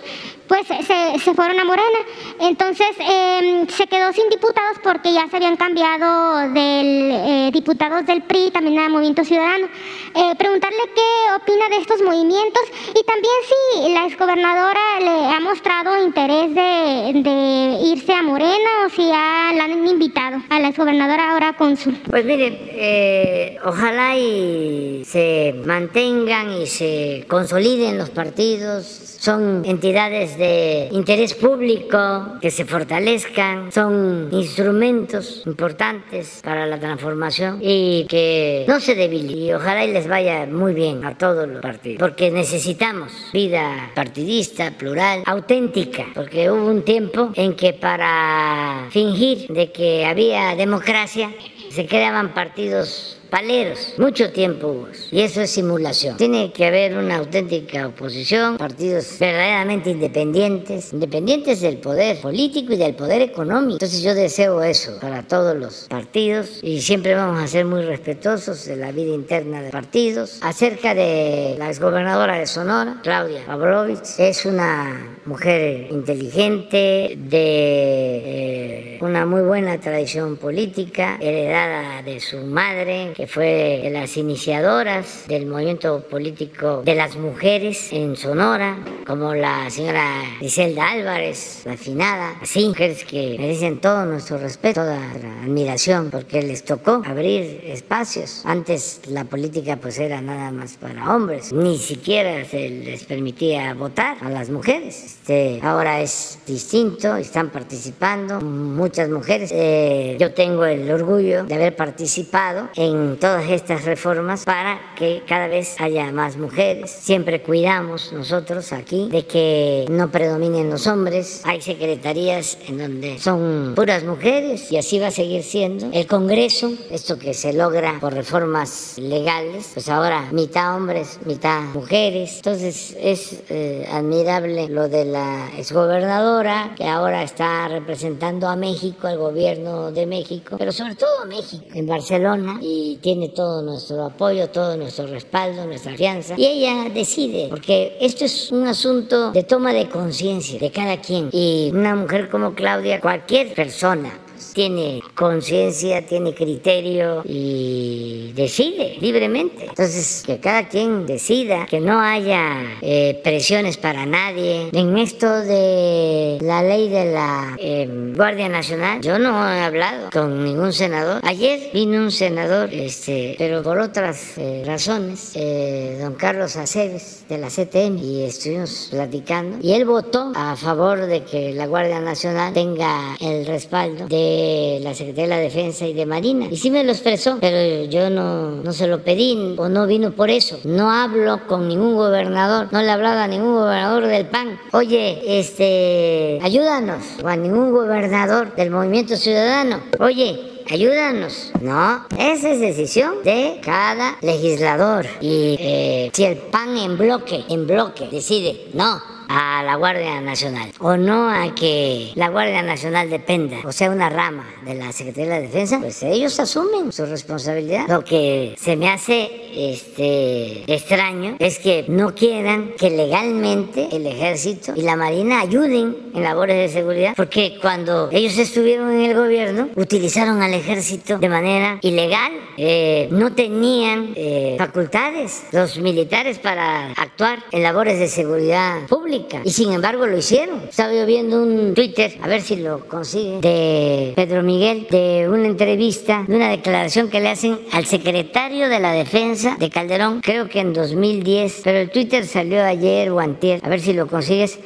Speaker 5: pues se, se, fueron a Morena. Entonces em, se quedó sin diputados porque ya se habían cambiado del eh, diputados del PRI también al Movimiento Ciudadano. Eh, preguntarle qué opina de estos movimientos y también si la exgobernadora le ha mostrado interés de, de irse a Morena o si ya la han invitado a la exgobernadora ahora cónsul.
Speaker 1: Pues mire, eh, ojalá y se mantengan y se consoliden los partidos son entidades de interés público que se fortalezcan, son instrumentos importantes para la transformación y que no se debiliten. Y ojalá y les vaya muy bien a todos los partidos, porque necesitamos vida partidista, plural, auténtica, porque hubo un tiempo en que para fingir de que había democracia se creaban partidos paleros, mucho tiempo hubo. Y eso es simulación. Tiene que haber una auténtica oposición, partidos verdaderamente independientes, independientes del poder político y del poder económico. Entonces yo deseo eso para todos los partidos y siempre vamos a ser muy respetuosos de la vida interna de partidos. Acerca de la exgobernadora de Sonora, Claudia Pavlovich, es una mujer inteligente, de eh, una muy buena tradición política, heredada de su madre, que fue de las iniciadoras del movimiento político de las mujeres en Sonora, como la señora Griselda Álvarez, la afinada, así, mujeres que merecen todo nuestro respeto, toda admiración, porque les tocó abrir espacios. Antes la política pues era nada más para hombres, ni siquiera se les permitía votar a las mujeres. Este, ahora es distinto, están participando muchas mujeres. Eh, yo tengo el orgullo de haber participado en todas estas reformas para que cada vez haya más mujeres. Siempre cuidamos nosotros aquí de que no predominen los hombres. Hay secretarías en donde son puras mujeres y así va a seguir siendo. El Congreso, esto que se logra por reformas legales, pues ahora mitad hombres, mitad mujeres. Entonces es eh, admirable lo de la exgobernadora que ahora está representando a México, al gobierno de México, pero sobre todo a México, en Barcelona y tiene todo nuestro apoyo, todo nuestro respaldo, nuestra fianza. Y ella decide, porque esto es un asunto de toma de conciencia de cada quien. Y una mujer como Claudia, cualquier persona tiene conciencia, tiene criterio y decide libremente. Entonces, que cada quien decida, que no haya eh, presiones para nadie. En esto de la ley de la em, Guardia Nacional, yo no he hablado con ningún senador. Ayer vino un senador, este, pero por otras eh, razones, eh, don Carlos Aceves de la CTM, y estuvimos platicando, y él votó a favor de que la Guardia Nacional tenga el respaldo de la Secretaría de la Defensa y de Marina. Y sí me lo expresó, pero yo no, no se lo pedí o no vino por eso. No hablo con ningún gobernador, no le hablaba a ningún gobernador del PAN. Oye, este, ayúdanos, o a ningún gobernador del Movimiento Ciudadano. Oye, ayúdanos. No, esa es decisión de cada legislador. Y eh, si el PAN en bloque, en bloque, decide, no, a la Guardia Nacional. O no a que la Guardia Nacional dependa o sea una rama de la Secretaría de la Defensa, pues ellos asumen su responsabilidad. Lo que se me hace este extraño es que no quieran que legalmente el ejército y la marina ayuden en labores de seguridad, porque cuando ellos estuvieron en el gobierno utilizaron al ejército de manera ilegal, eh, no tenían eh, facultades los militares para actuar en labores de seguridad pública y sin embargo lo hicieron. Estaba yo viendo un Twitter, a ver si lo consigue, de Pedro Miguel, de una entrevista, de una declaración que le hacen al secretario de la Defensa de Calderón, creo que en 2010, pero el Twitter salió ayer o antier, a ver si lo consigues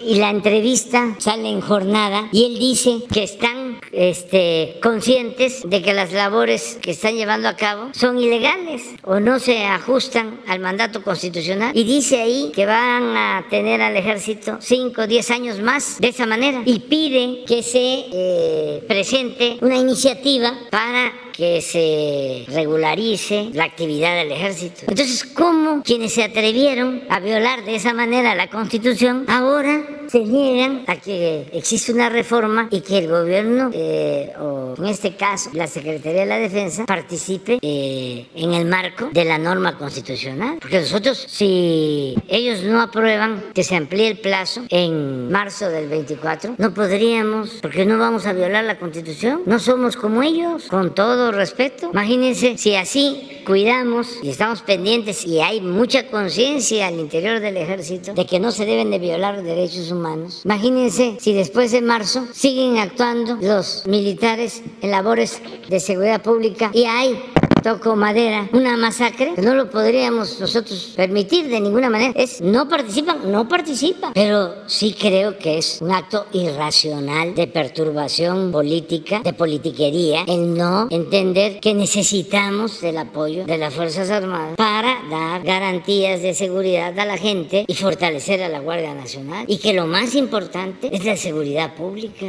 Speaker 1: y la entrevista sale en jornada y él dice que están este, conscientes de que las labores que están llevando a cabo son ilegales o no se ajustan al mandato constitucional. Y dice ahí que van a tener al ejército 5 o 10 años más de esa manera y pide que se eh, presente una iniciativa para que se regularice la actividad del ejército. Entonces, ¿cómo quienes se atrevieron a violar de esa manera la Constitución ahora se niegan a que existe una reforma y que el gobierno, eh, o en este caso la Secretaría de la Defensa, participe eh, en el marco de la norma constitucional. Porque nosotros, si ellos no aprueban que se amplíe el plazo en marzo del 24, no podríamos, porque no vamos a violar la Constitución, no somos como ellos, con todo respeto. Imagínense si así cuidamos y estamos pendientes y hay mucha conciencia al interior del ejército de que no se deben de violar derechos humanos. Imagínense si después de marzo siguen actuando los militares en labores de seguridad pública y hay toco madera, una masacre, no lo podríamos nosotros permitir de ninguna manera. Es no participan, no participan. Pero sí creo que es un acto irracional de perturbación política, de politiquería, el no entender que necesitamos del apoyo de las Fuerzas Armadas para dar garantías de seguridad a la gente y fortalecer a la Guardia Nacional. Y que lo más importante es la seguridad pública.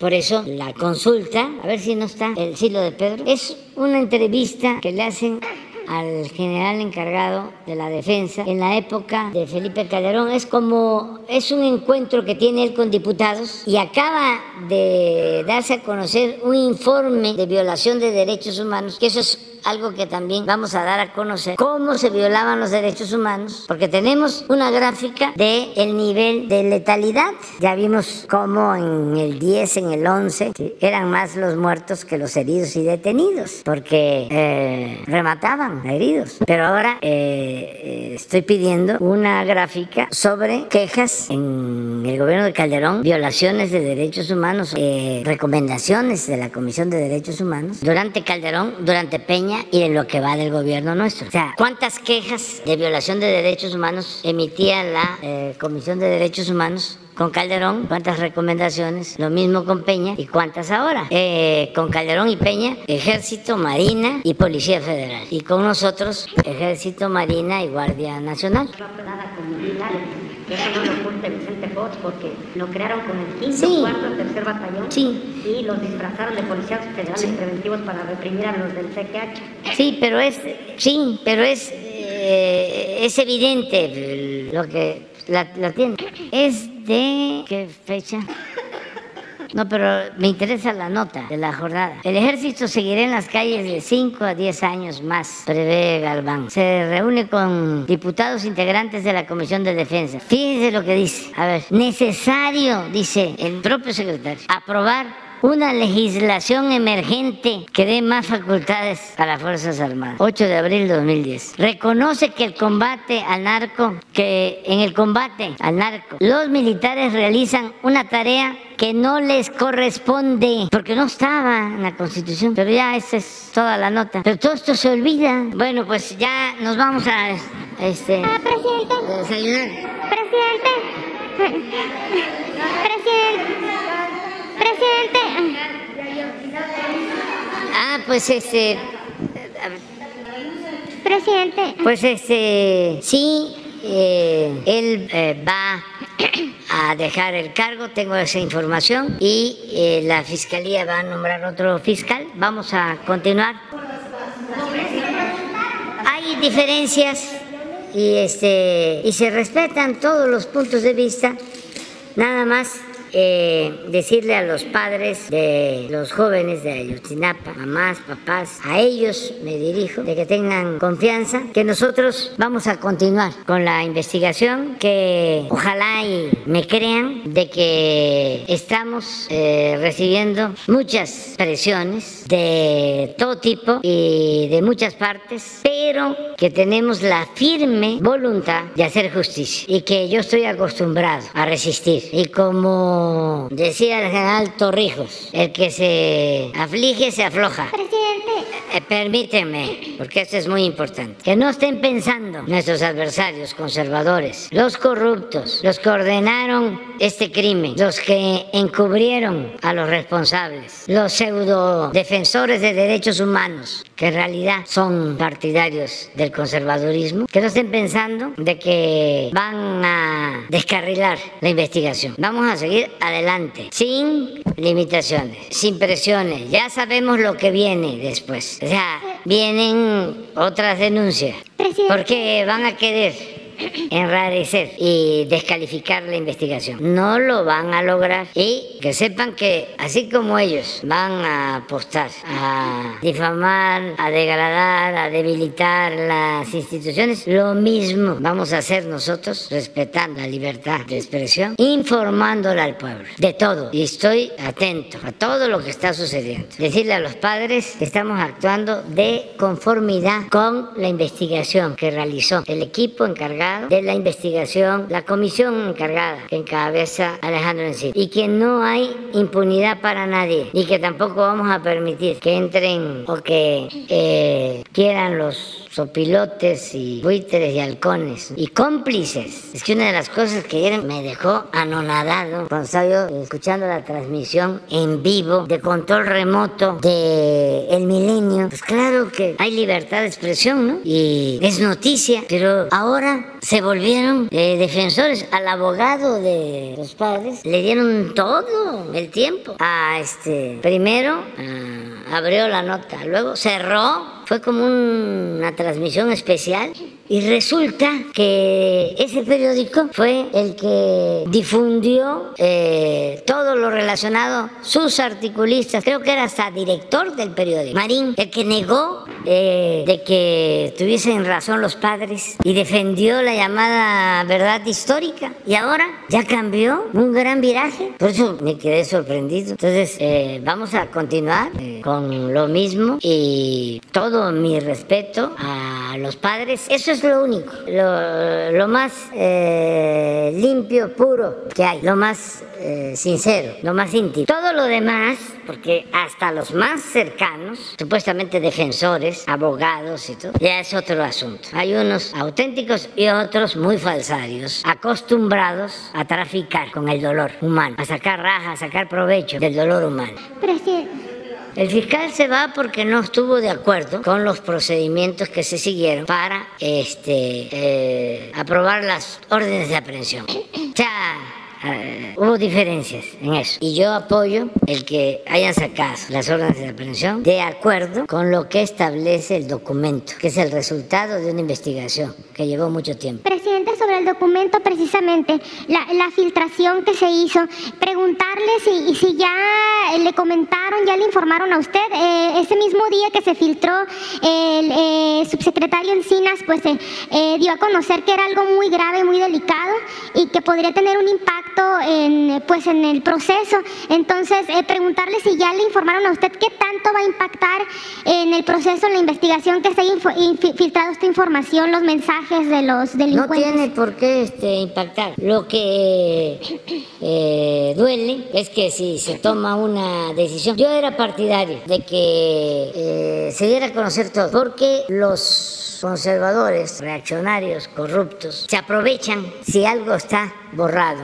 Speaker 1: Por eso la consulta, a ver si no está el silo de Pedro, es una entrevista que le hacen al general encargado de la defensa en la época de Felipe Calderón. Es como, es un encuentro que tiene él con diputados y acaba de darse a conocer un informe de violación de derechos humanos, que eso es algo que también vamos a dar a conocer, cómo se violaban los derechos humanos, porque tenemos una gráfica de el nivel de letalidad. Ya vimos cómo en el 10, en el 11, eran más los muertos que los heridos y detenidos, porque eh, remataban a heridos. Pero ahora eh, eh, estoy pidiendo una gráfica sobre quejas en el gobierno de Calderón, violaciones de derechos humanos, recomendaciones de la Comisión de Derechos Humanos durante Calderón, durante Peña y en lo que va del gobierno nuestro. O sea, ¿cuántas quejas de violación de derechos humanos emitía la eh, Comisión de Derechos Humanos con Calderón, cuántas recomendaciones, lo mismo con Peña y cuántas ahora. Eh, con Calderón y Peña, Ejército, Marina y Policía Federal. Y con nosotros, Ejército, Marina y Guardia Nacional.
Speaker 9: Eso no lo oculta Vicente Fox porque lo crearon con el quinto, sí. cuarto, tercer batallón
Speaker 1: sí.
Speaker 9: y los disfrazaron de policías federales preventivos para reprimir a los del CQH.
Speaker 1: Sí, pero es, sí, pero es, eh, es evidente lo que la, la tiene. Es de qué fecha? No, pero me interesa la nota de la jornada. El ejército seguirá en las calles de 5 a 10 años más, prevé Galván. Se reúne con diputados integrantes de la Comisión de Defensa. Fíjense lo que dice. A ver, necesario, dice el propio secretario, aprobar una legislación emergente que dé más facultades a las Fuerzas Armadas. 8 de abril de 2010. Reconoce que el combate al narco, que en el combate al narco, los militares realizan una tarea que no les corresponde, porque no estaba en la Constitución. Pero ya esa es toda la nota. Pero todo esto se olvida. Bueno, pues ya nos vamos a este
Speaker 5: ah, presidente.
Speaker 1: desayunar.
Speaker 5: Presidente. Presidente. Presidente.
Speaker 1: Ah, pues este.
Speaker 5: Presidente.
Speaker 1: Pues este. Sí, eh, él eh, va a dejar el cargo, tengo esa información, y eh, la fiscalía va a nombrar otro fiscal. Vamos a continuar. Hay diferencias y este y se respetan todos los puntos de vista. Nada más eh, decirle a los padres de los jóvenes de Ayotzinapa, mamás, papás, a ellos me dirijo, de que tengan confianza, que nosotros vamos a continuar con la investigación, que ojalá y me crean de que estamos eh, recibiendo muchas presiones de todo tipo y de muchas partes, pero que tenemos la firme voluntad de hacer justicia y que yo estoy acostumbrado a resistir. Y como decía el general Torrijos, el que se aflige se afloja.
Speaker 5: Presidente.
Speaker 1: eh, permítanme, porque esto es muy importante, que no estén pensando nuestros adversarios conservadores, los corruptos, los que ordenaron este crimen, los que encubrieron a los responsables, los pseudo defensores de derechos humanos, que en realidad son partidarios del conservadurismo, que no estén pensando de que van a descarrilar la investigación. Vamos a seguir adelante, sin limitaciones, sin presiones. Ya sabemos lo que viene después. O sea, vienen otras denuncias. Porque van a querer enrarecer y descalificar la investigación. No lo van a lograr y que sepan que así como ellos van a apostar a difamar, a degradar, a debilitar las instituciones, lo mismo vamos a hacer nosotros respetando la libertad de expresión, informándola al pueblo de todo y estoy atento a todo lo que está sucediendo. Decirle a los padres que estamos actuando de conformidad con la investigación que realizó el equipo encargado de la investigación, la comisión encargada que encabeza Alejandro Encina, y que no hay impunidad para nadie y que tampoco vamos a permitir que entren o que eh, quieran los sopilotes y buitres y halcones y cómplices. Es que una de las cosas que ayer me dejó anonadado cuando estaba yo escuchando la transmisión en vivo de control remoto de El Milenio, pues claro que hay libertad de expresión, ¿no? Y es noticia, pero ahora se volvieron eh, defensores. Al abogado de los padres, le dieron todo el tiempo. A este, primero abrió la nota, luego cerró fue como una transmisión especial y resulta que ese periódico fue el que difundió eh, todo lo relacionado, sus articulistas, creo que era hasta director del periódico, Marín, el que negó eh, de que tuviesen razón los padres y defendió la llamada verdad histórica. Y ahora ya cambió un gran viraje. Por eso me quedé sorprendido. Entonces, eh, vamos a continuar con lo mismo y todo mi respeto a los padres. Eso es lo único, lo, más eh, limpio, puro que hay, lo más eh, sincero, lo más íntimo. Todo lo demás, porque hasta los más cercanos, supuestamente defensores, abogados y todo, ya es otro asunto. Hay unos auténticos y otros muy falsarios, acostumbrados a traficar con el dolor humano, a sacar raja, a sacar provecho del dolor humano. El fiscal se va porque no estuvo de acuerdo con los procedimientos que se siguieron para este, eh, aprobar las órdenes de aprehensión. O eh, hubo diferencias en eso. Y yo apoyo el que hayan sacado las órdenes de aprehensión de acuerdo con lo que establece el documento, que es el resultado de una investigación que llevó mucho tiempo.
Speaker 5: Presidente, sobre el documento precisamente, la, filtración que se hizo, preguntarle si, si ya le comentaron, ya le informaron a usted, eh, ese mismo día que se filtró, el eh, subsecretario Encinas pues dio a conocer que era algo muy grave, muy delicado y que podría tener un impacto en, pues, en el proceso. Entonces, eh, preguntarle si ya le informaron a usted qué tanto va a impactar en el proceso, en la investigación que se ha filtrado esta información, los mensajes de los delincuentes.
Speaker 1: No tiene por qué este, impactar. Lo que eh, duele es que si se toma una decisión, yo era partidario de que eh, se diera a conocer todo, porque los conservadores, reaccionarios, corruptos, se aprovechan si algo está borrado,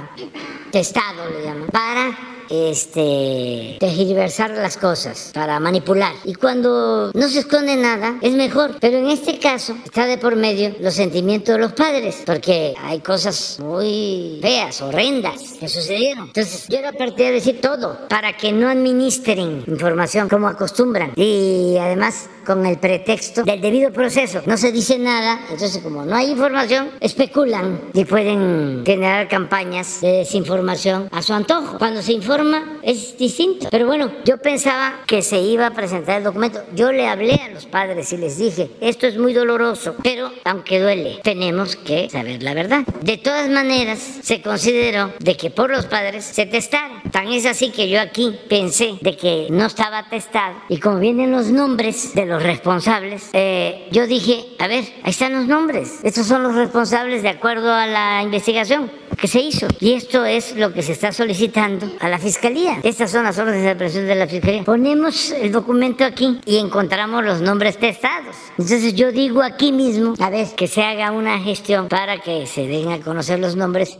Speaker 1: testado le llaman, para este, tergiversar las cosas, para manipular. Y cuando no se esconde nada, es mejor. Pero en este caso está de por medio los sentimientos de los padres, porque hay cosas muy feas, horrendas que sucedieron. Entonces yo era partidario de decir todo, para que no administren información como acostumbran. Y además con el pretexto del debido proceso. No se dice nada, entonces como no hay información, especulan y pueden generar campañas de desinformación a su antojo. Cuando se informa es distinto. Pero bueno, yo pensaba que se iba a presentar el documento. Yo le hablé a los padres y les dije, esto es muy doloroso, pero aunque duele, tenemos que saber la verdad. De todas maneras, se consideró de que por los padres se testara. Tan es así que yo aquí pensé de que no estaba testado. Y como vienen los nombres de los responsables, eh, yo dije, a ver, ahí están los nombres. Estos son los responsables de acuerdo a la investigación que se hizo. Y esto es lo que se está solicitando a la Fiscalía. Estas son las órdenes de aprehensión de la Fiscalía. Ponemos el documento aquí y encontramos los nombres testados. Entonces yo digo aquí mismo, a ver, que se haga una gestión para que se den a conocer los nombres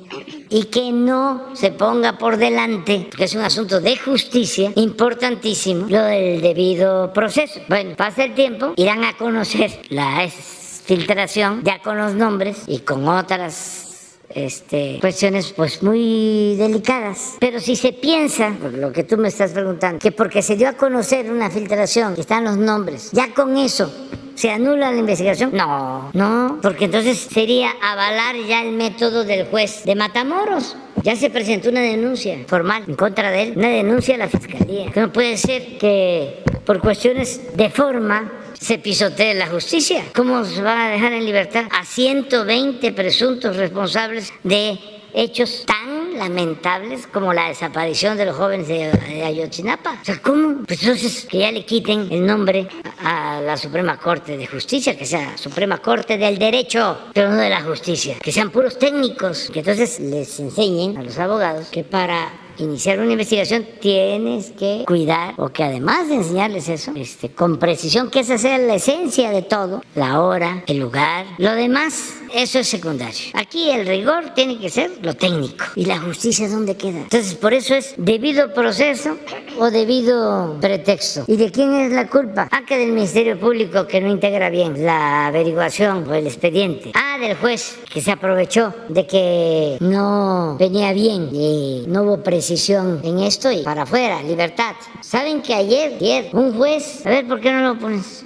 Speaker 1: y que no se ponga por delante, que es un asunto de justicia importantísimo, lo del debido proceso. Bueno, pasa el tiempo, irán a conocer la filtración ya con los nombres y con otras este, cuestiones pues muy delicadas. Pero si se piensa, por lo que tú me estás preguntando, que porque se dio a conocer una filtración, que están los nombres, ya con eso ¿Se anula la investigación? No, no, porque entonces sería avalar ya el método del juez de Matamoros. Ya se presentó una denuncia formal en contra de él, una denuncia a la fiscalía. no puede ser que por cuestiones de forma se pisotee la justicia. ¿Cómo se va a dejar en libertad a 120 presuntos responsables de hechos tan lamentables como la desaparición de los jóvenes de, Ayotzinapa. O sea, ¿cómo? Pues entonces que ya le quiten el nombre a la Suprema Corte de Justicia, que sea Suprema Corte del Derecho, pero no de la Justicia, que sean puros técnicos, que entonces les enseñen a los abogados que para iniciar una investigación tienes que cuidar o que además de enseñarles eso, este, con precisión, que esa sea la esencia de todo, la hora, el lugar, lo demás, eso es secundario. Aquí el rigor tiene que ser lo técnico y la justicia dónde queda. Entonces por eso es debido proceso o debido pretexto. ¿Y de quién es la culpa? Ah, que del Ministerio Público que no integra bien la averiguación o el expediente. Ah, del juez que se aprovechó de que no venía bien y no hubo presión en esto y para afuera, libertad. ¿Saben que ayer, ayer, un juez, a ver, ¿por qué no lo pones?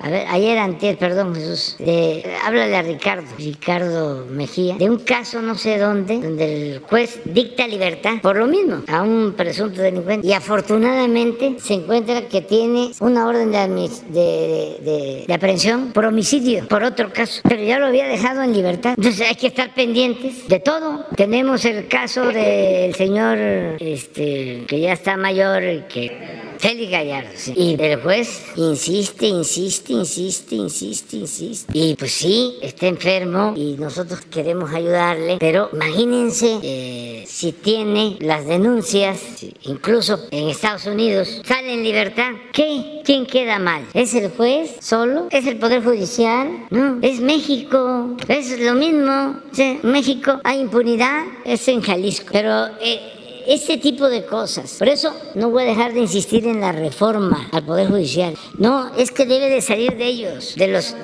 Speaker 1: A ver, ayer antes, perdón Jesús, de, háblale a Ricardo, Ricardo Mejía, de un caso no sé dónde, donde el juez dicta libertad por lo mismo a un presunto delincuente. Y afortunadamente se encuentra que tiene una orden de, de, de, aprehensión por homicidio, por otro caso, pero ya lo había dejado en libertad. Entonces hay que estar pendientes de todo. Tenemos el caso del señor este, que ya está mayor, que Félix Gallardo. Y el juez insiste, insiste, insiste, insiste, insiste. Y pues sí, está enfermo y nosotros queremos ayudarle, pero imagínense eh, si tiene las denuncias, incluso en Estados Unidos, sale en libertad. ¿Qué? ¿Quién queda mal? ¿Es el juez solo? ¿Es el Poder Judicial? No, es México. Es lo mismo. En México hay impunidad, es en Jalisco. Pero... Eh, este tipo de cosas. Por eso no voy a dejar de insistir en la reforma al Poder Judicial. No, es que debe de salir de ellos, de los...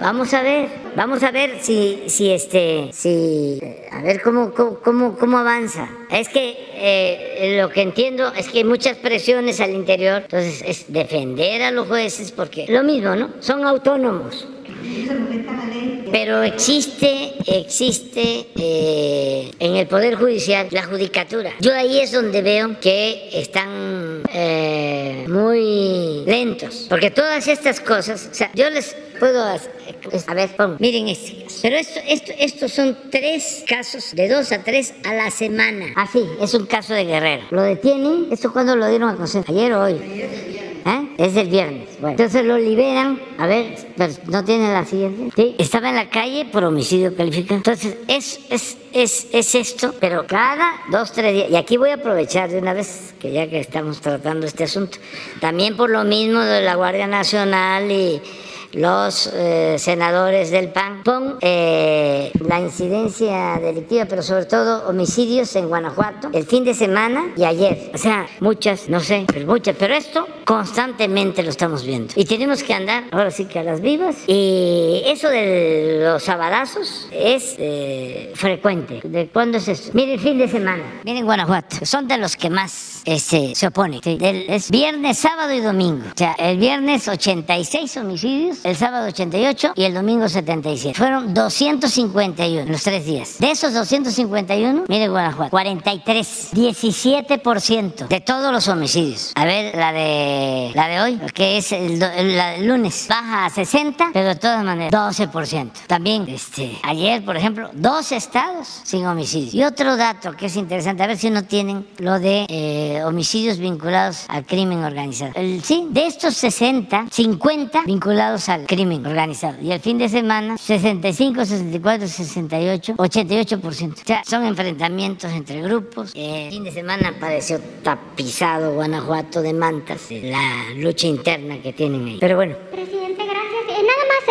Speaker 1: Vamos a ver, vamos a ver si, si este, si, a ver cómo, cómo, cómo avanza. Es que eh, lo que entiendo es que hay muchas presiones al interior, entonces es defender a los jueces porque lo mismo, ¿no? Son autónomos. Pero existe, existe eh, en el Poder Judicial la judicatura. Yo ahí es donde veo que están eh, muy lentos. Porque todas estas cosas, yo les puedo a ver, miren este. Pero esto, esto, estos son tres casos, de dos a tres a la semana. Así, ah, es un caso de Guerrero. Lo detienen, ¿esto cuándo lo dieron a conocer? ¿Ayer o hoy? ¿Eh? Es el viernes. Bueno, entonces lo liberan. A ver, no tiene la siguiente. Sí, estaba en la calle por homicidio calificado. Entonces, es, es, es, es esto, pero cada dos, tres días. Y aquí voy a aprovechar de una vez, que ya que estamos tratando este asunto, también por lo mismo de la Guardia Nacional y los eh, senadores del PAN con eh, la incidencia delictiva, pero sobre todo homicidios en Guanajuato el fin de semana y ayer. O sea, muchas, no sé, pero muchas, pero esto constantemente lo estamos viendo. Y tenemos que andar ahora sí que a las vivas. Y eso de los sabadazos es eh, frecuente. ¿De cuándo es eso? Mire, el fin de semana. Miren Guanajuato. Son de los que más este, se oponen. es viernes, sábado y domingo. O sea, el viernes 86 homicidios el sábado 88 y el domingo 77. Fueron 251 los tres días. De esos 251, mire Guanajuato, 43, 17% de todos los homicidios. A ver, la de de la de hoy, que es el, lunes. Baja a 60, pero de todas maneras, 12%. También, este, ayer, por ejemplo, dos estados sin homicidios. Y otro dato que es interesante, a ver si no tienen lo de eh, homicidios vinculados al crimen organizado. El, sí, de estos 60, 50 vinculados al crimen organizado. Y el fin de semana, 65, 64, 68, 88%. O sea, son enfrentamientos entre grupos. El fin de semana pareció tapizado Guanajuato de mantas, la lucha interna que tienen ahí. Pero bueno.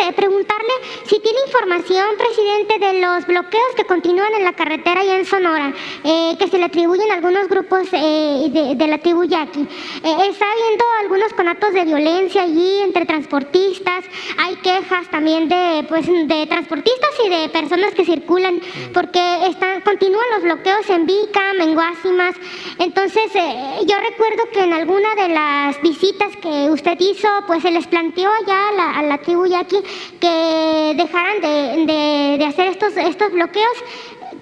Speaker 5: Eh, eh, preguntarle si tiene información, presidente, de los bloqueos que continúan en la carretera y en Sonora, eh, que se le atribuyen a algunos grupos de, de, la tribu Yaqui. está habiendo algunos conatos de violencia allí entre transportistas. Hay quejas también de, pues, de transportistas y de personas que circulan porque están, continúan los bloqueos en Vicam, en Guasimas. Entonces, yo recuerdo que en alguna de las visitas que usted hizo, pues se les planteó allá a la, a la tribu Yaqui que dejaran de, hacer estos, estos bloqueos.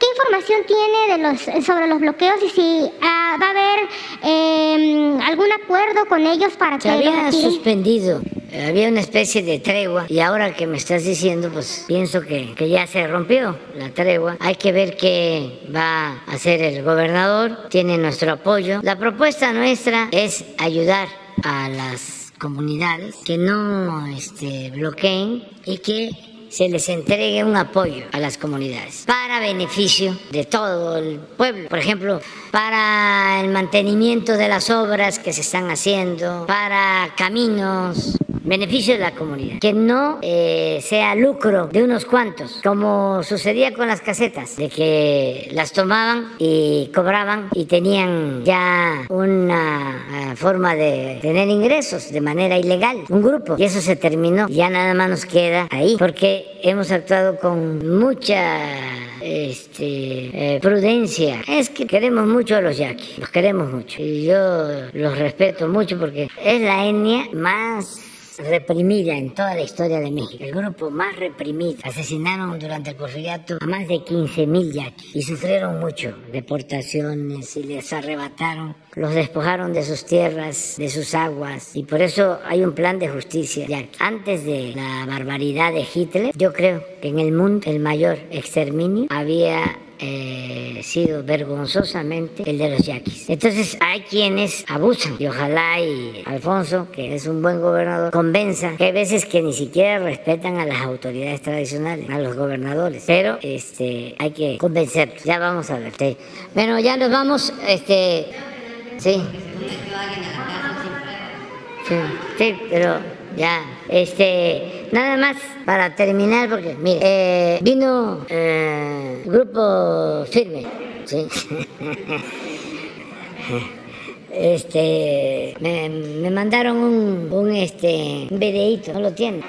Speaker 5: ¿Qué información tiene de los, sobre los bloqueos y si ah, va a haber em, algún acuerdo con ellos para que...
Speaker 1: Se había suspendido, había una especie de tregua y ahora que me estás diciendo, pues pienso que, que ya se rompió la tregua. Hay que ver qué va a hacer el gobernador, tiene nuestro apoyo. La propuesta nuestra es ayudar a las comunidades que no este, bloqueen y que se les entregue un apoyo a las comunidades para beneficio de todo el pueblo. Por ejemplo, para el mantenimiento de las obras que se están haciendo, para caminos, beneficio de la comunidad, que no eh, sea lucro de unos cuantos, como sucedía con las casetas, de que las tomaban y cobraban y tenían ya una eh, forma de tener ingresos de manera ilegal, un grupo, y eso se terminó, ya nada más nos queda ahí, porque hemos actuado con mucha este, eh, prudencia. Es que queremos mucho a los yaquis, los queremos mucho. Y yo los respeto mucho porque es la etnia más reprimida en toda la historia de México, el grupo más reprimido. Asesinaron durante el porfiriato a más de 15.000 yaquis y sufrieron mucho, deportaciones y les arrebataron, los despojaron de sus tierras, de sus aguas y por eso hay un plan de justicia. Antes de la barbaridad de Hitler, yo creo que en el mundo el mayor exterminio había eh, sido vergonzosamente el de los yaquis. Entonces hay quienes abusan y ojalá y Alfonso, que es un buen gobernador, convenza que hay veces que ni siquiera respetan a las autoridades tradicionales, a los gobernadores, pero este hay que convencerlos. Ya vamos a ver. Bueno, ya nos vamos, este, sí. Sí, sí, pero ya, este, nada más para terminar, porque mire, eh, vino eh, grupo firme, ¿sí? este, me, mandaron un, un, este, un videíto, no lo tiene.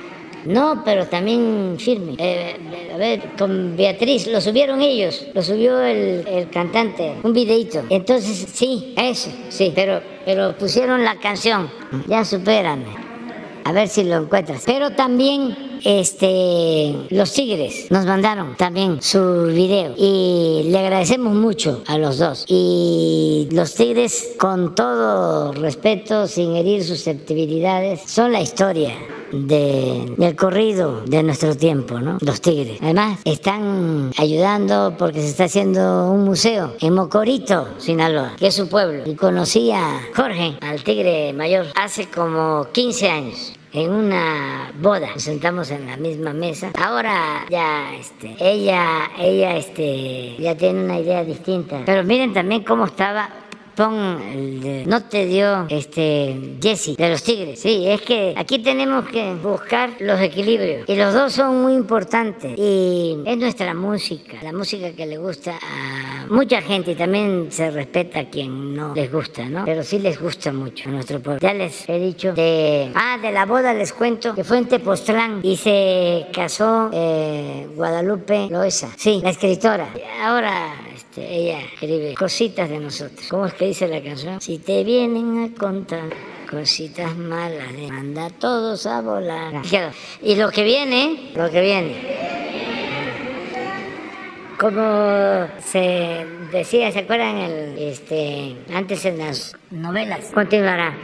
Speaker 1: No, pero también firme. Eh, a ver, con Beatriz, lo subieron ellos, lo subió el, el, cantante, un videito. Entonces, sí, eso, sí, pero, pero pusieron la canción. Ya supérame a ver si lo encuentras. Pero también este los Tigres nos mandaron también su video y le agradecemos mucho a los dos. Y los Tigres con todo respeto, sin herir susceptibilidades, son la historia de, del corrido de nuestro tiempo, ¿no? Los tigres. Además, están ayudando porque se está haciendo un museo en Mocorito, Sinaloa, que es su pueblo. Y conocí a Jorge, al tigre mayor, hace como 15 años en una boda, nos sentamos en la misma mesa. Ahora ya este, ella ella este ya tiene una idea distinta. Pero miren también cómo estaba no te dio este Jesse de los Tigres. Sí, es que aquí tenemos que buscar los equilibrios y los dos son muy importantes y es nuestra música, la música que le gusta a mucha gente y también se respeta a quien no les gusta, ¿no? Pero sí les gusta mucho a nuestro pueblo. Ya les he dicho de ah de la boda les cuento que fue en Tepoztlán y se casó eh, Guadalupe Loesa, sí, la escritora. Ahora este, ella escribe cositas de nosotros. ¿Cómo es que dice la canción? Si te vienen a contar cositas malas, de manda a todos a volar. Y lo que viene, lo que viene. Como se decía, ¿se acuerdan? El, este, antes en las novelas. Continuará.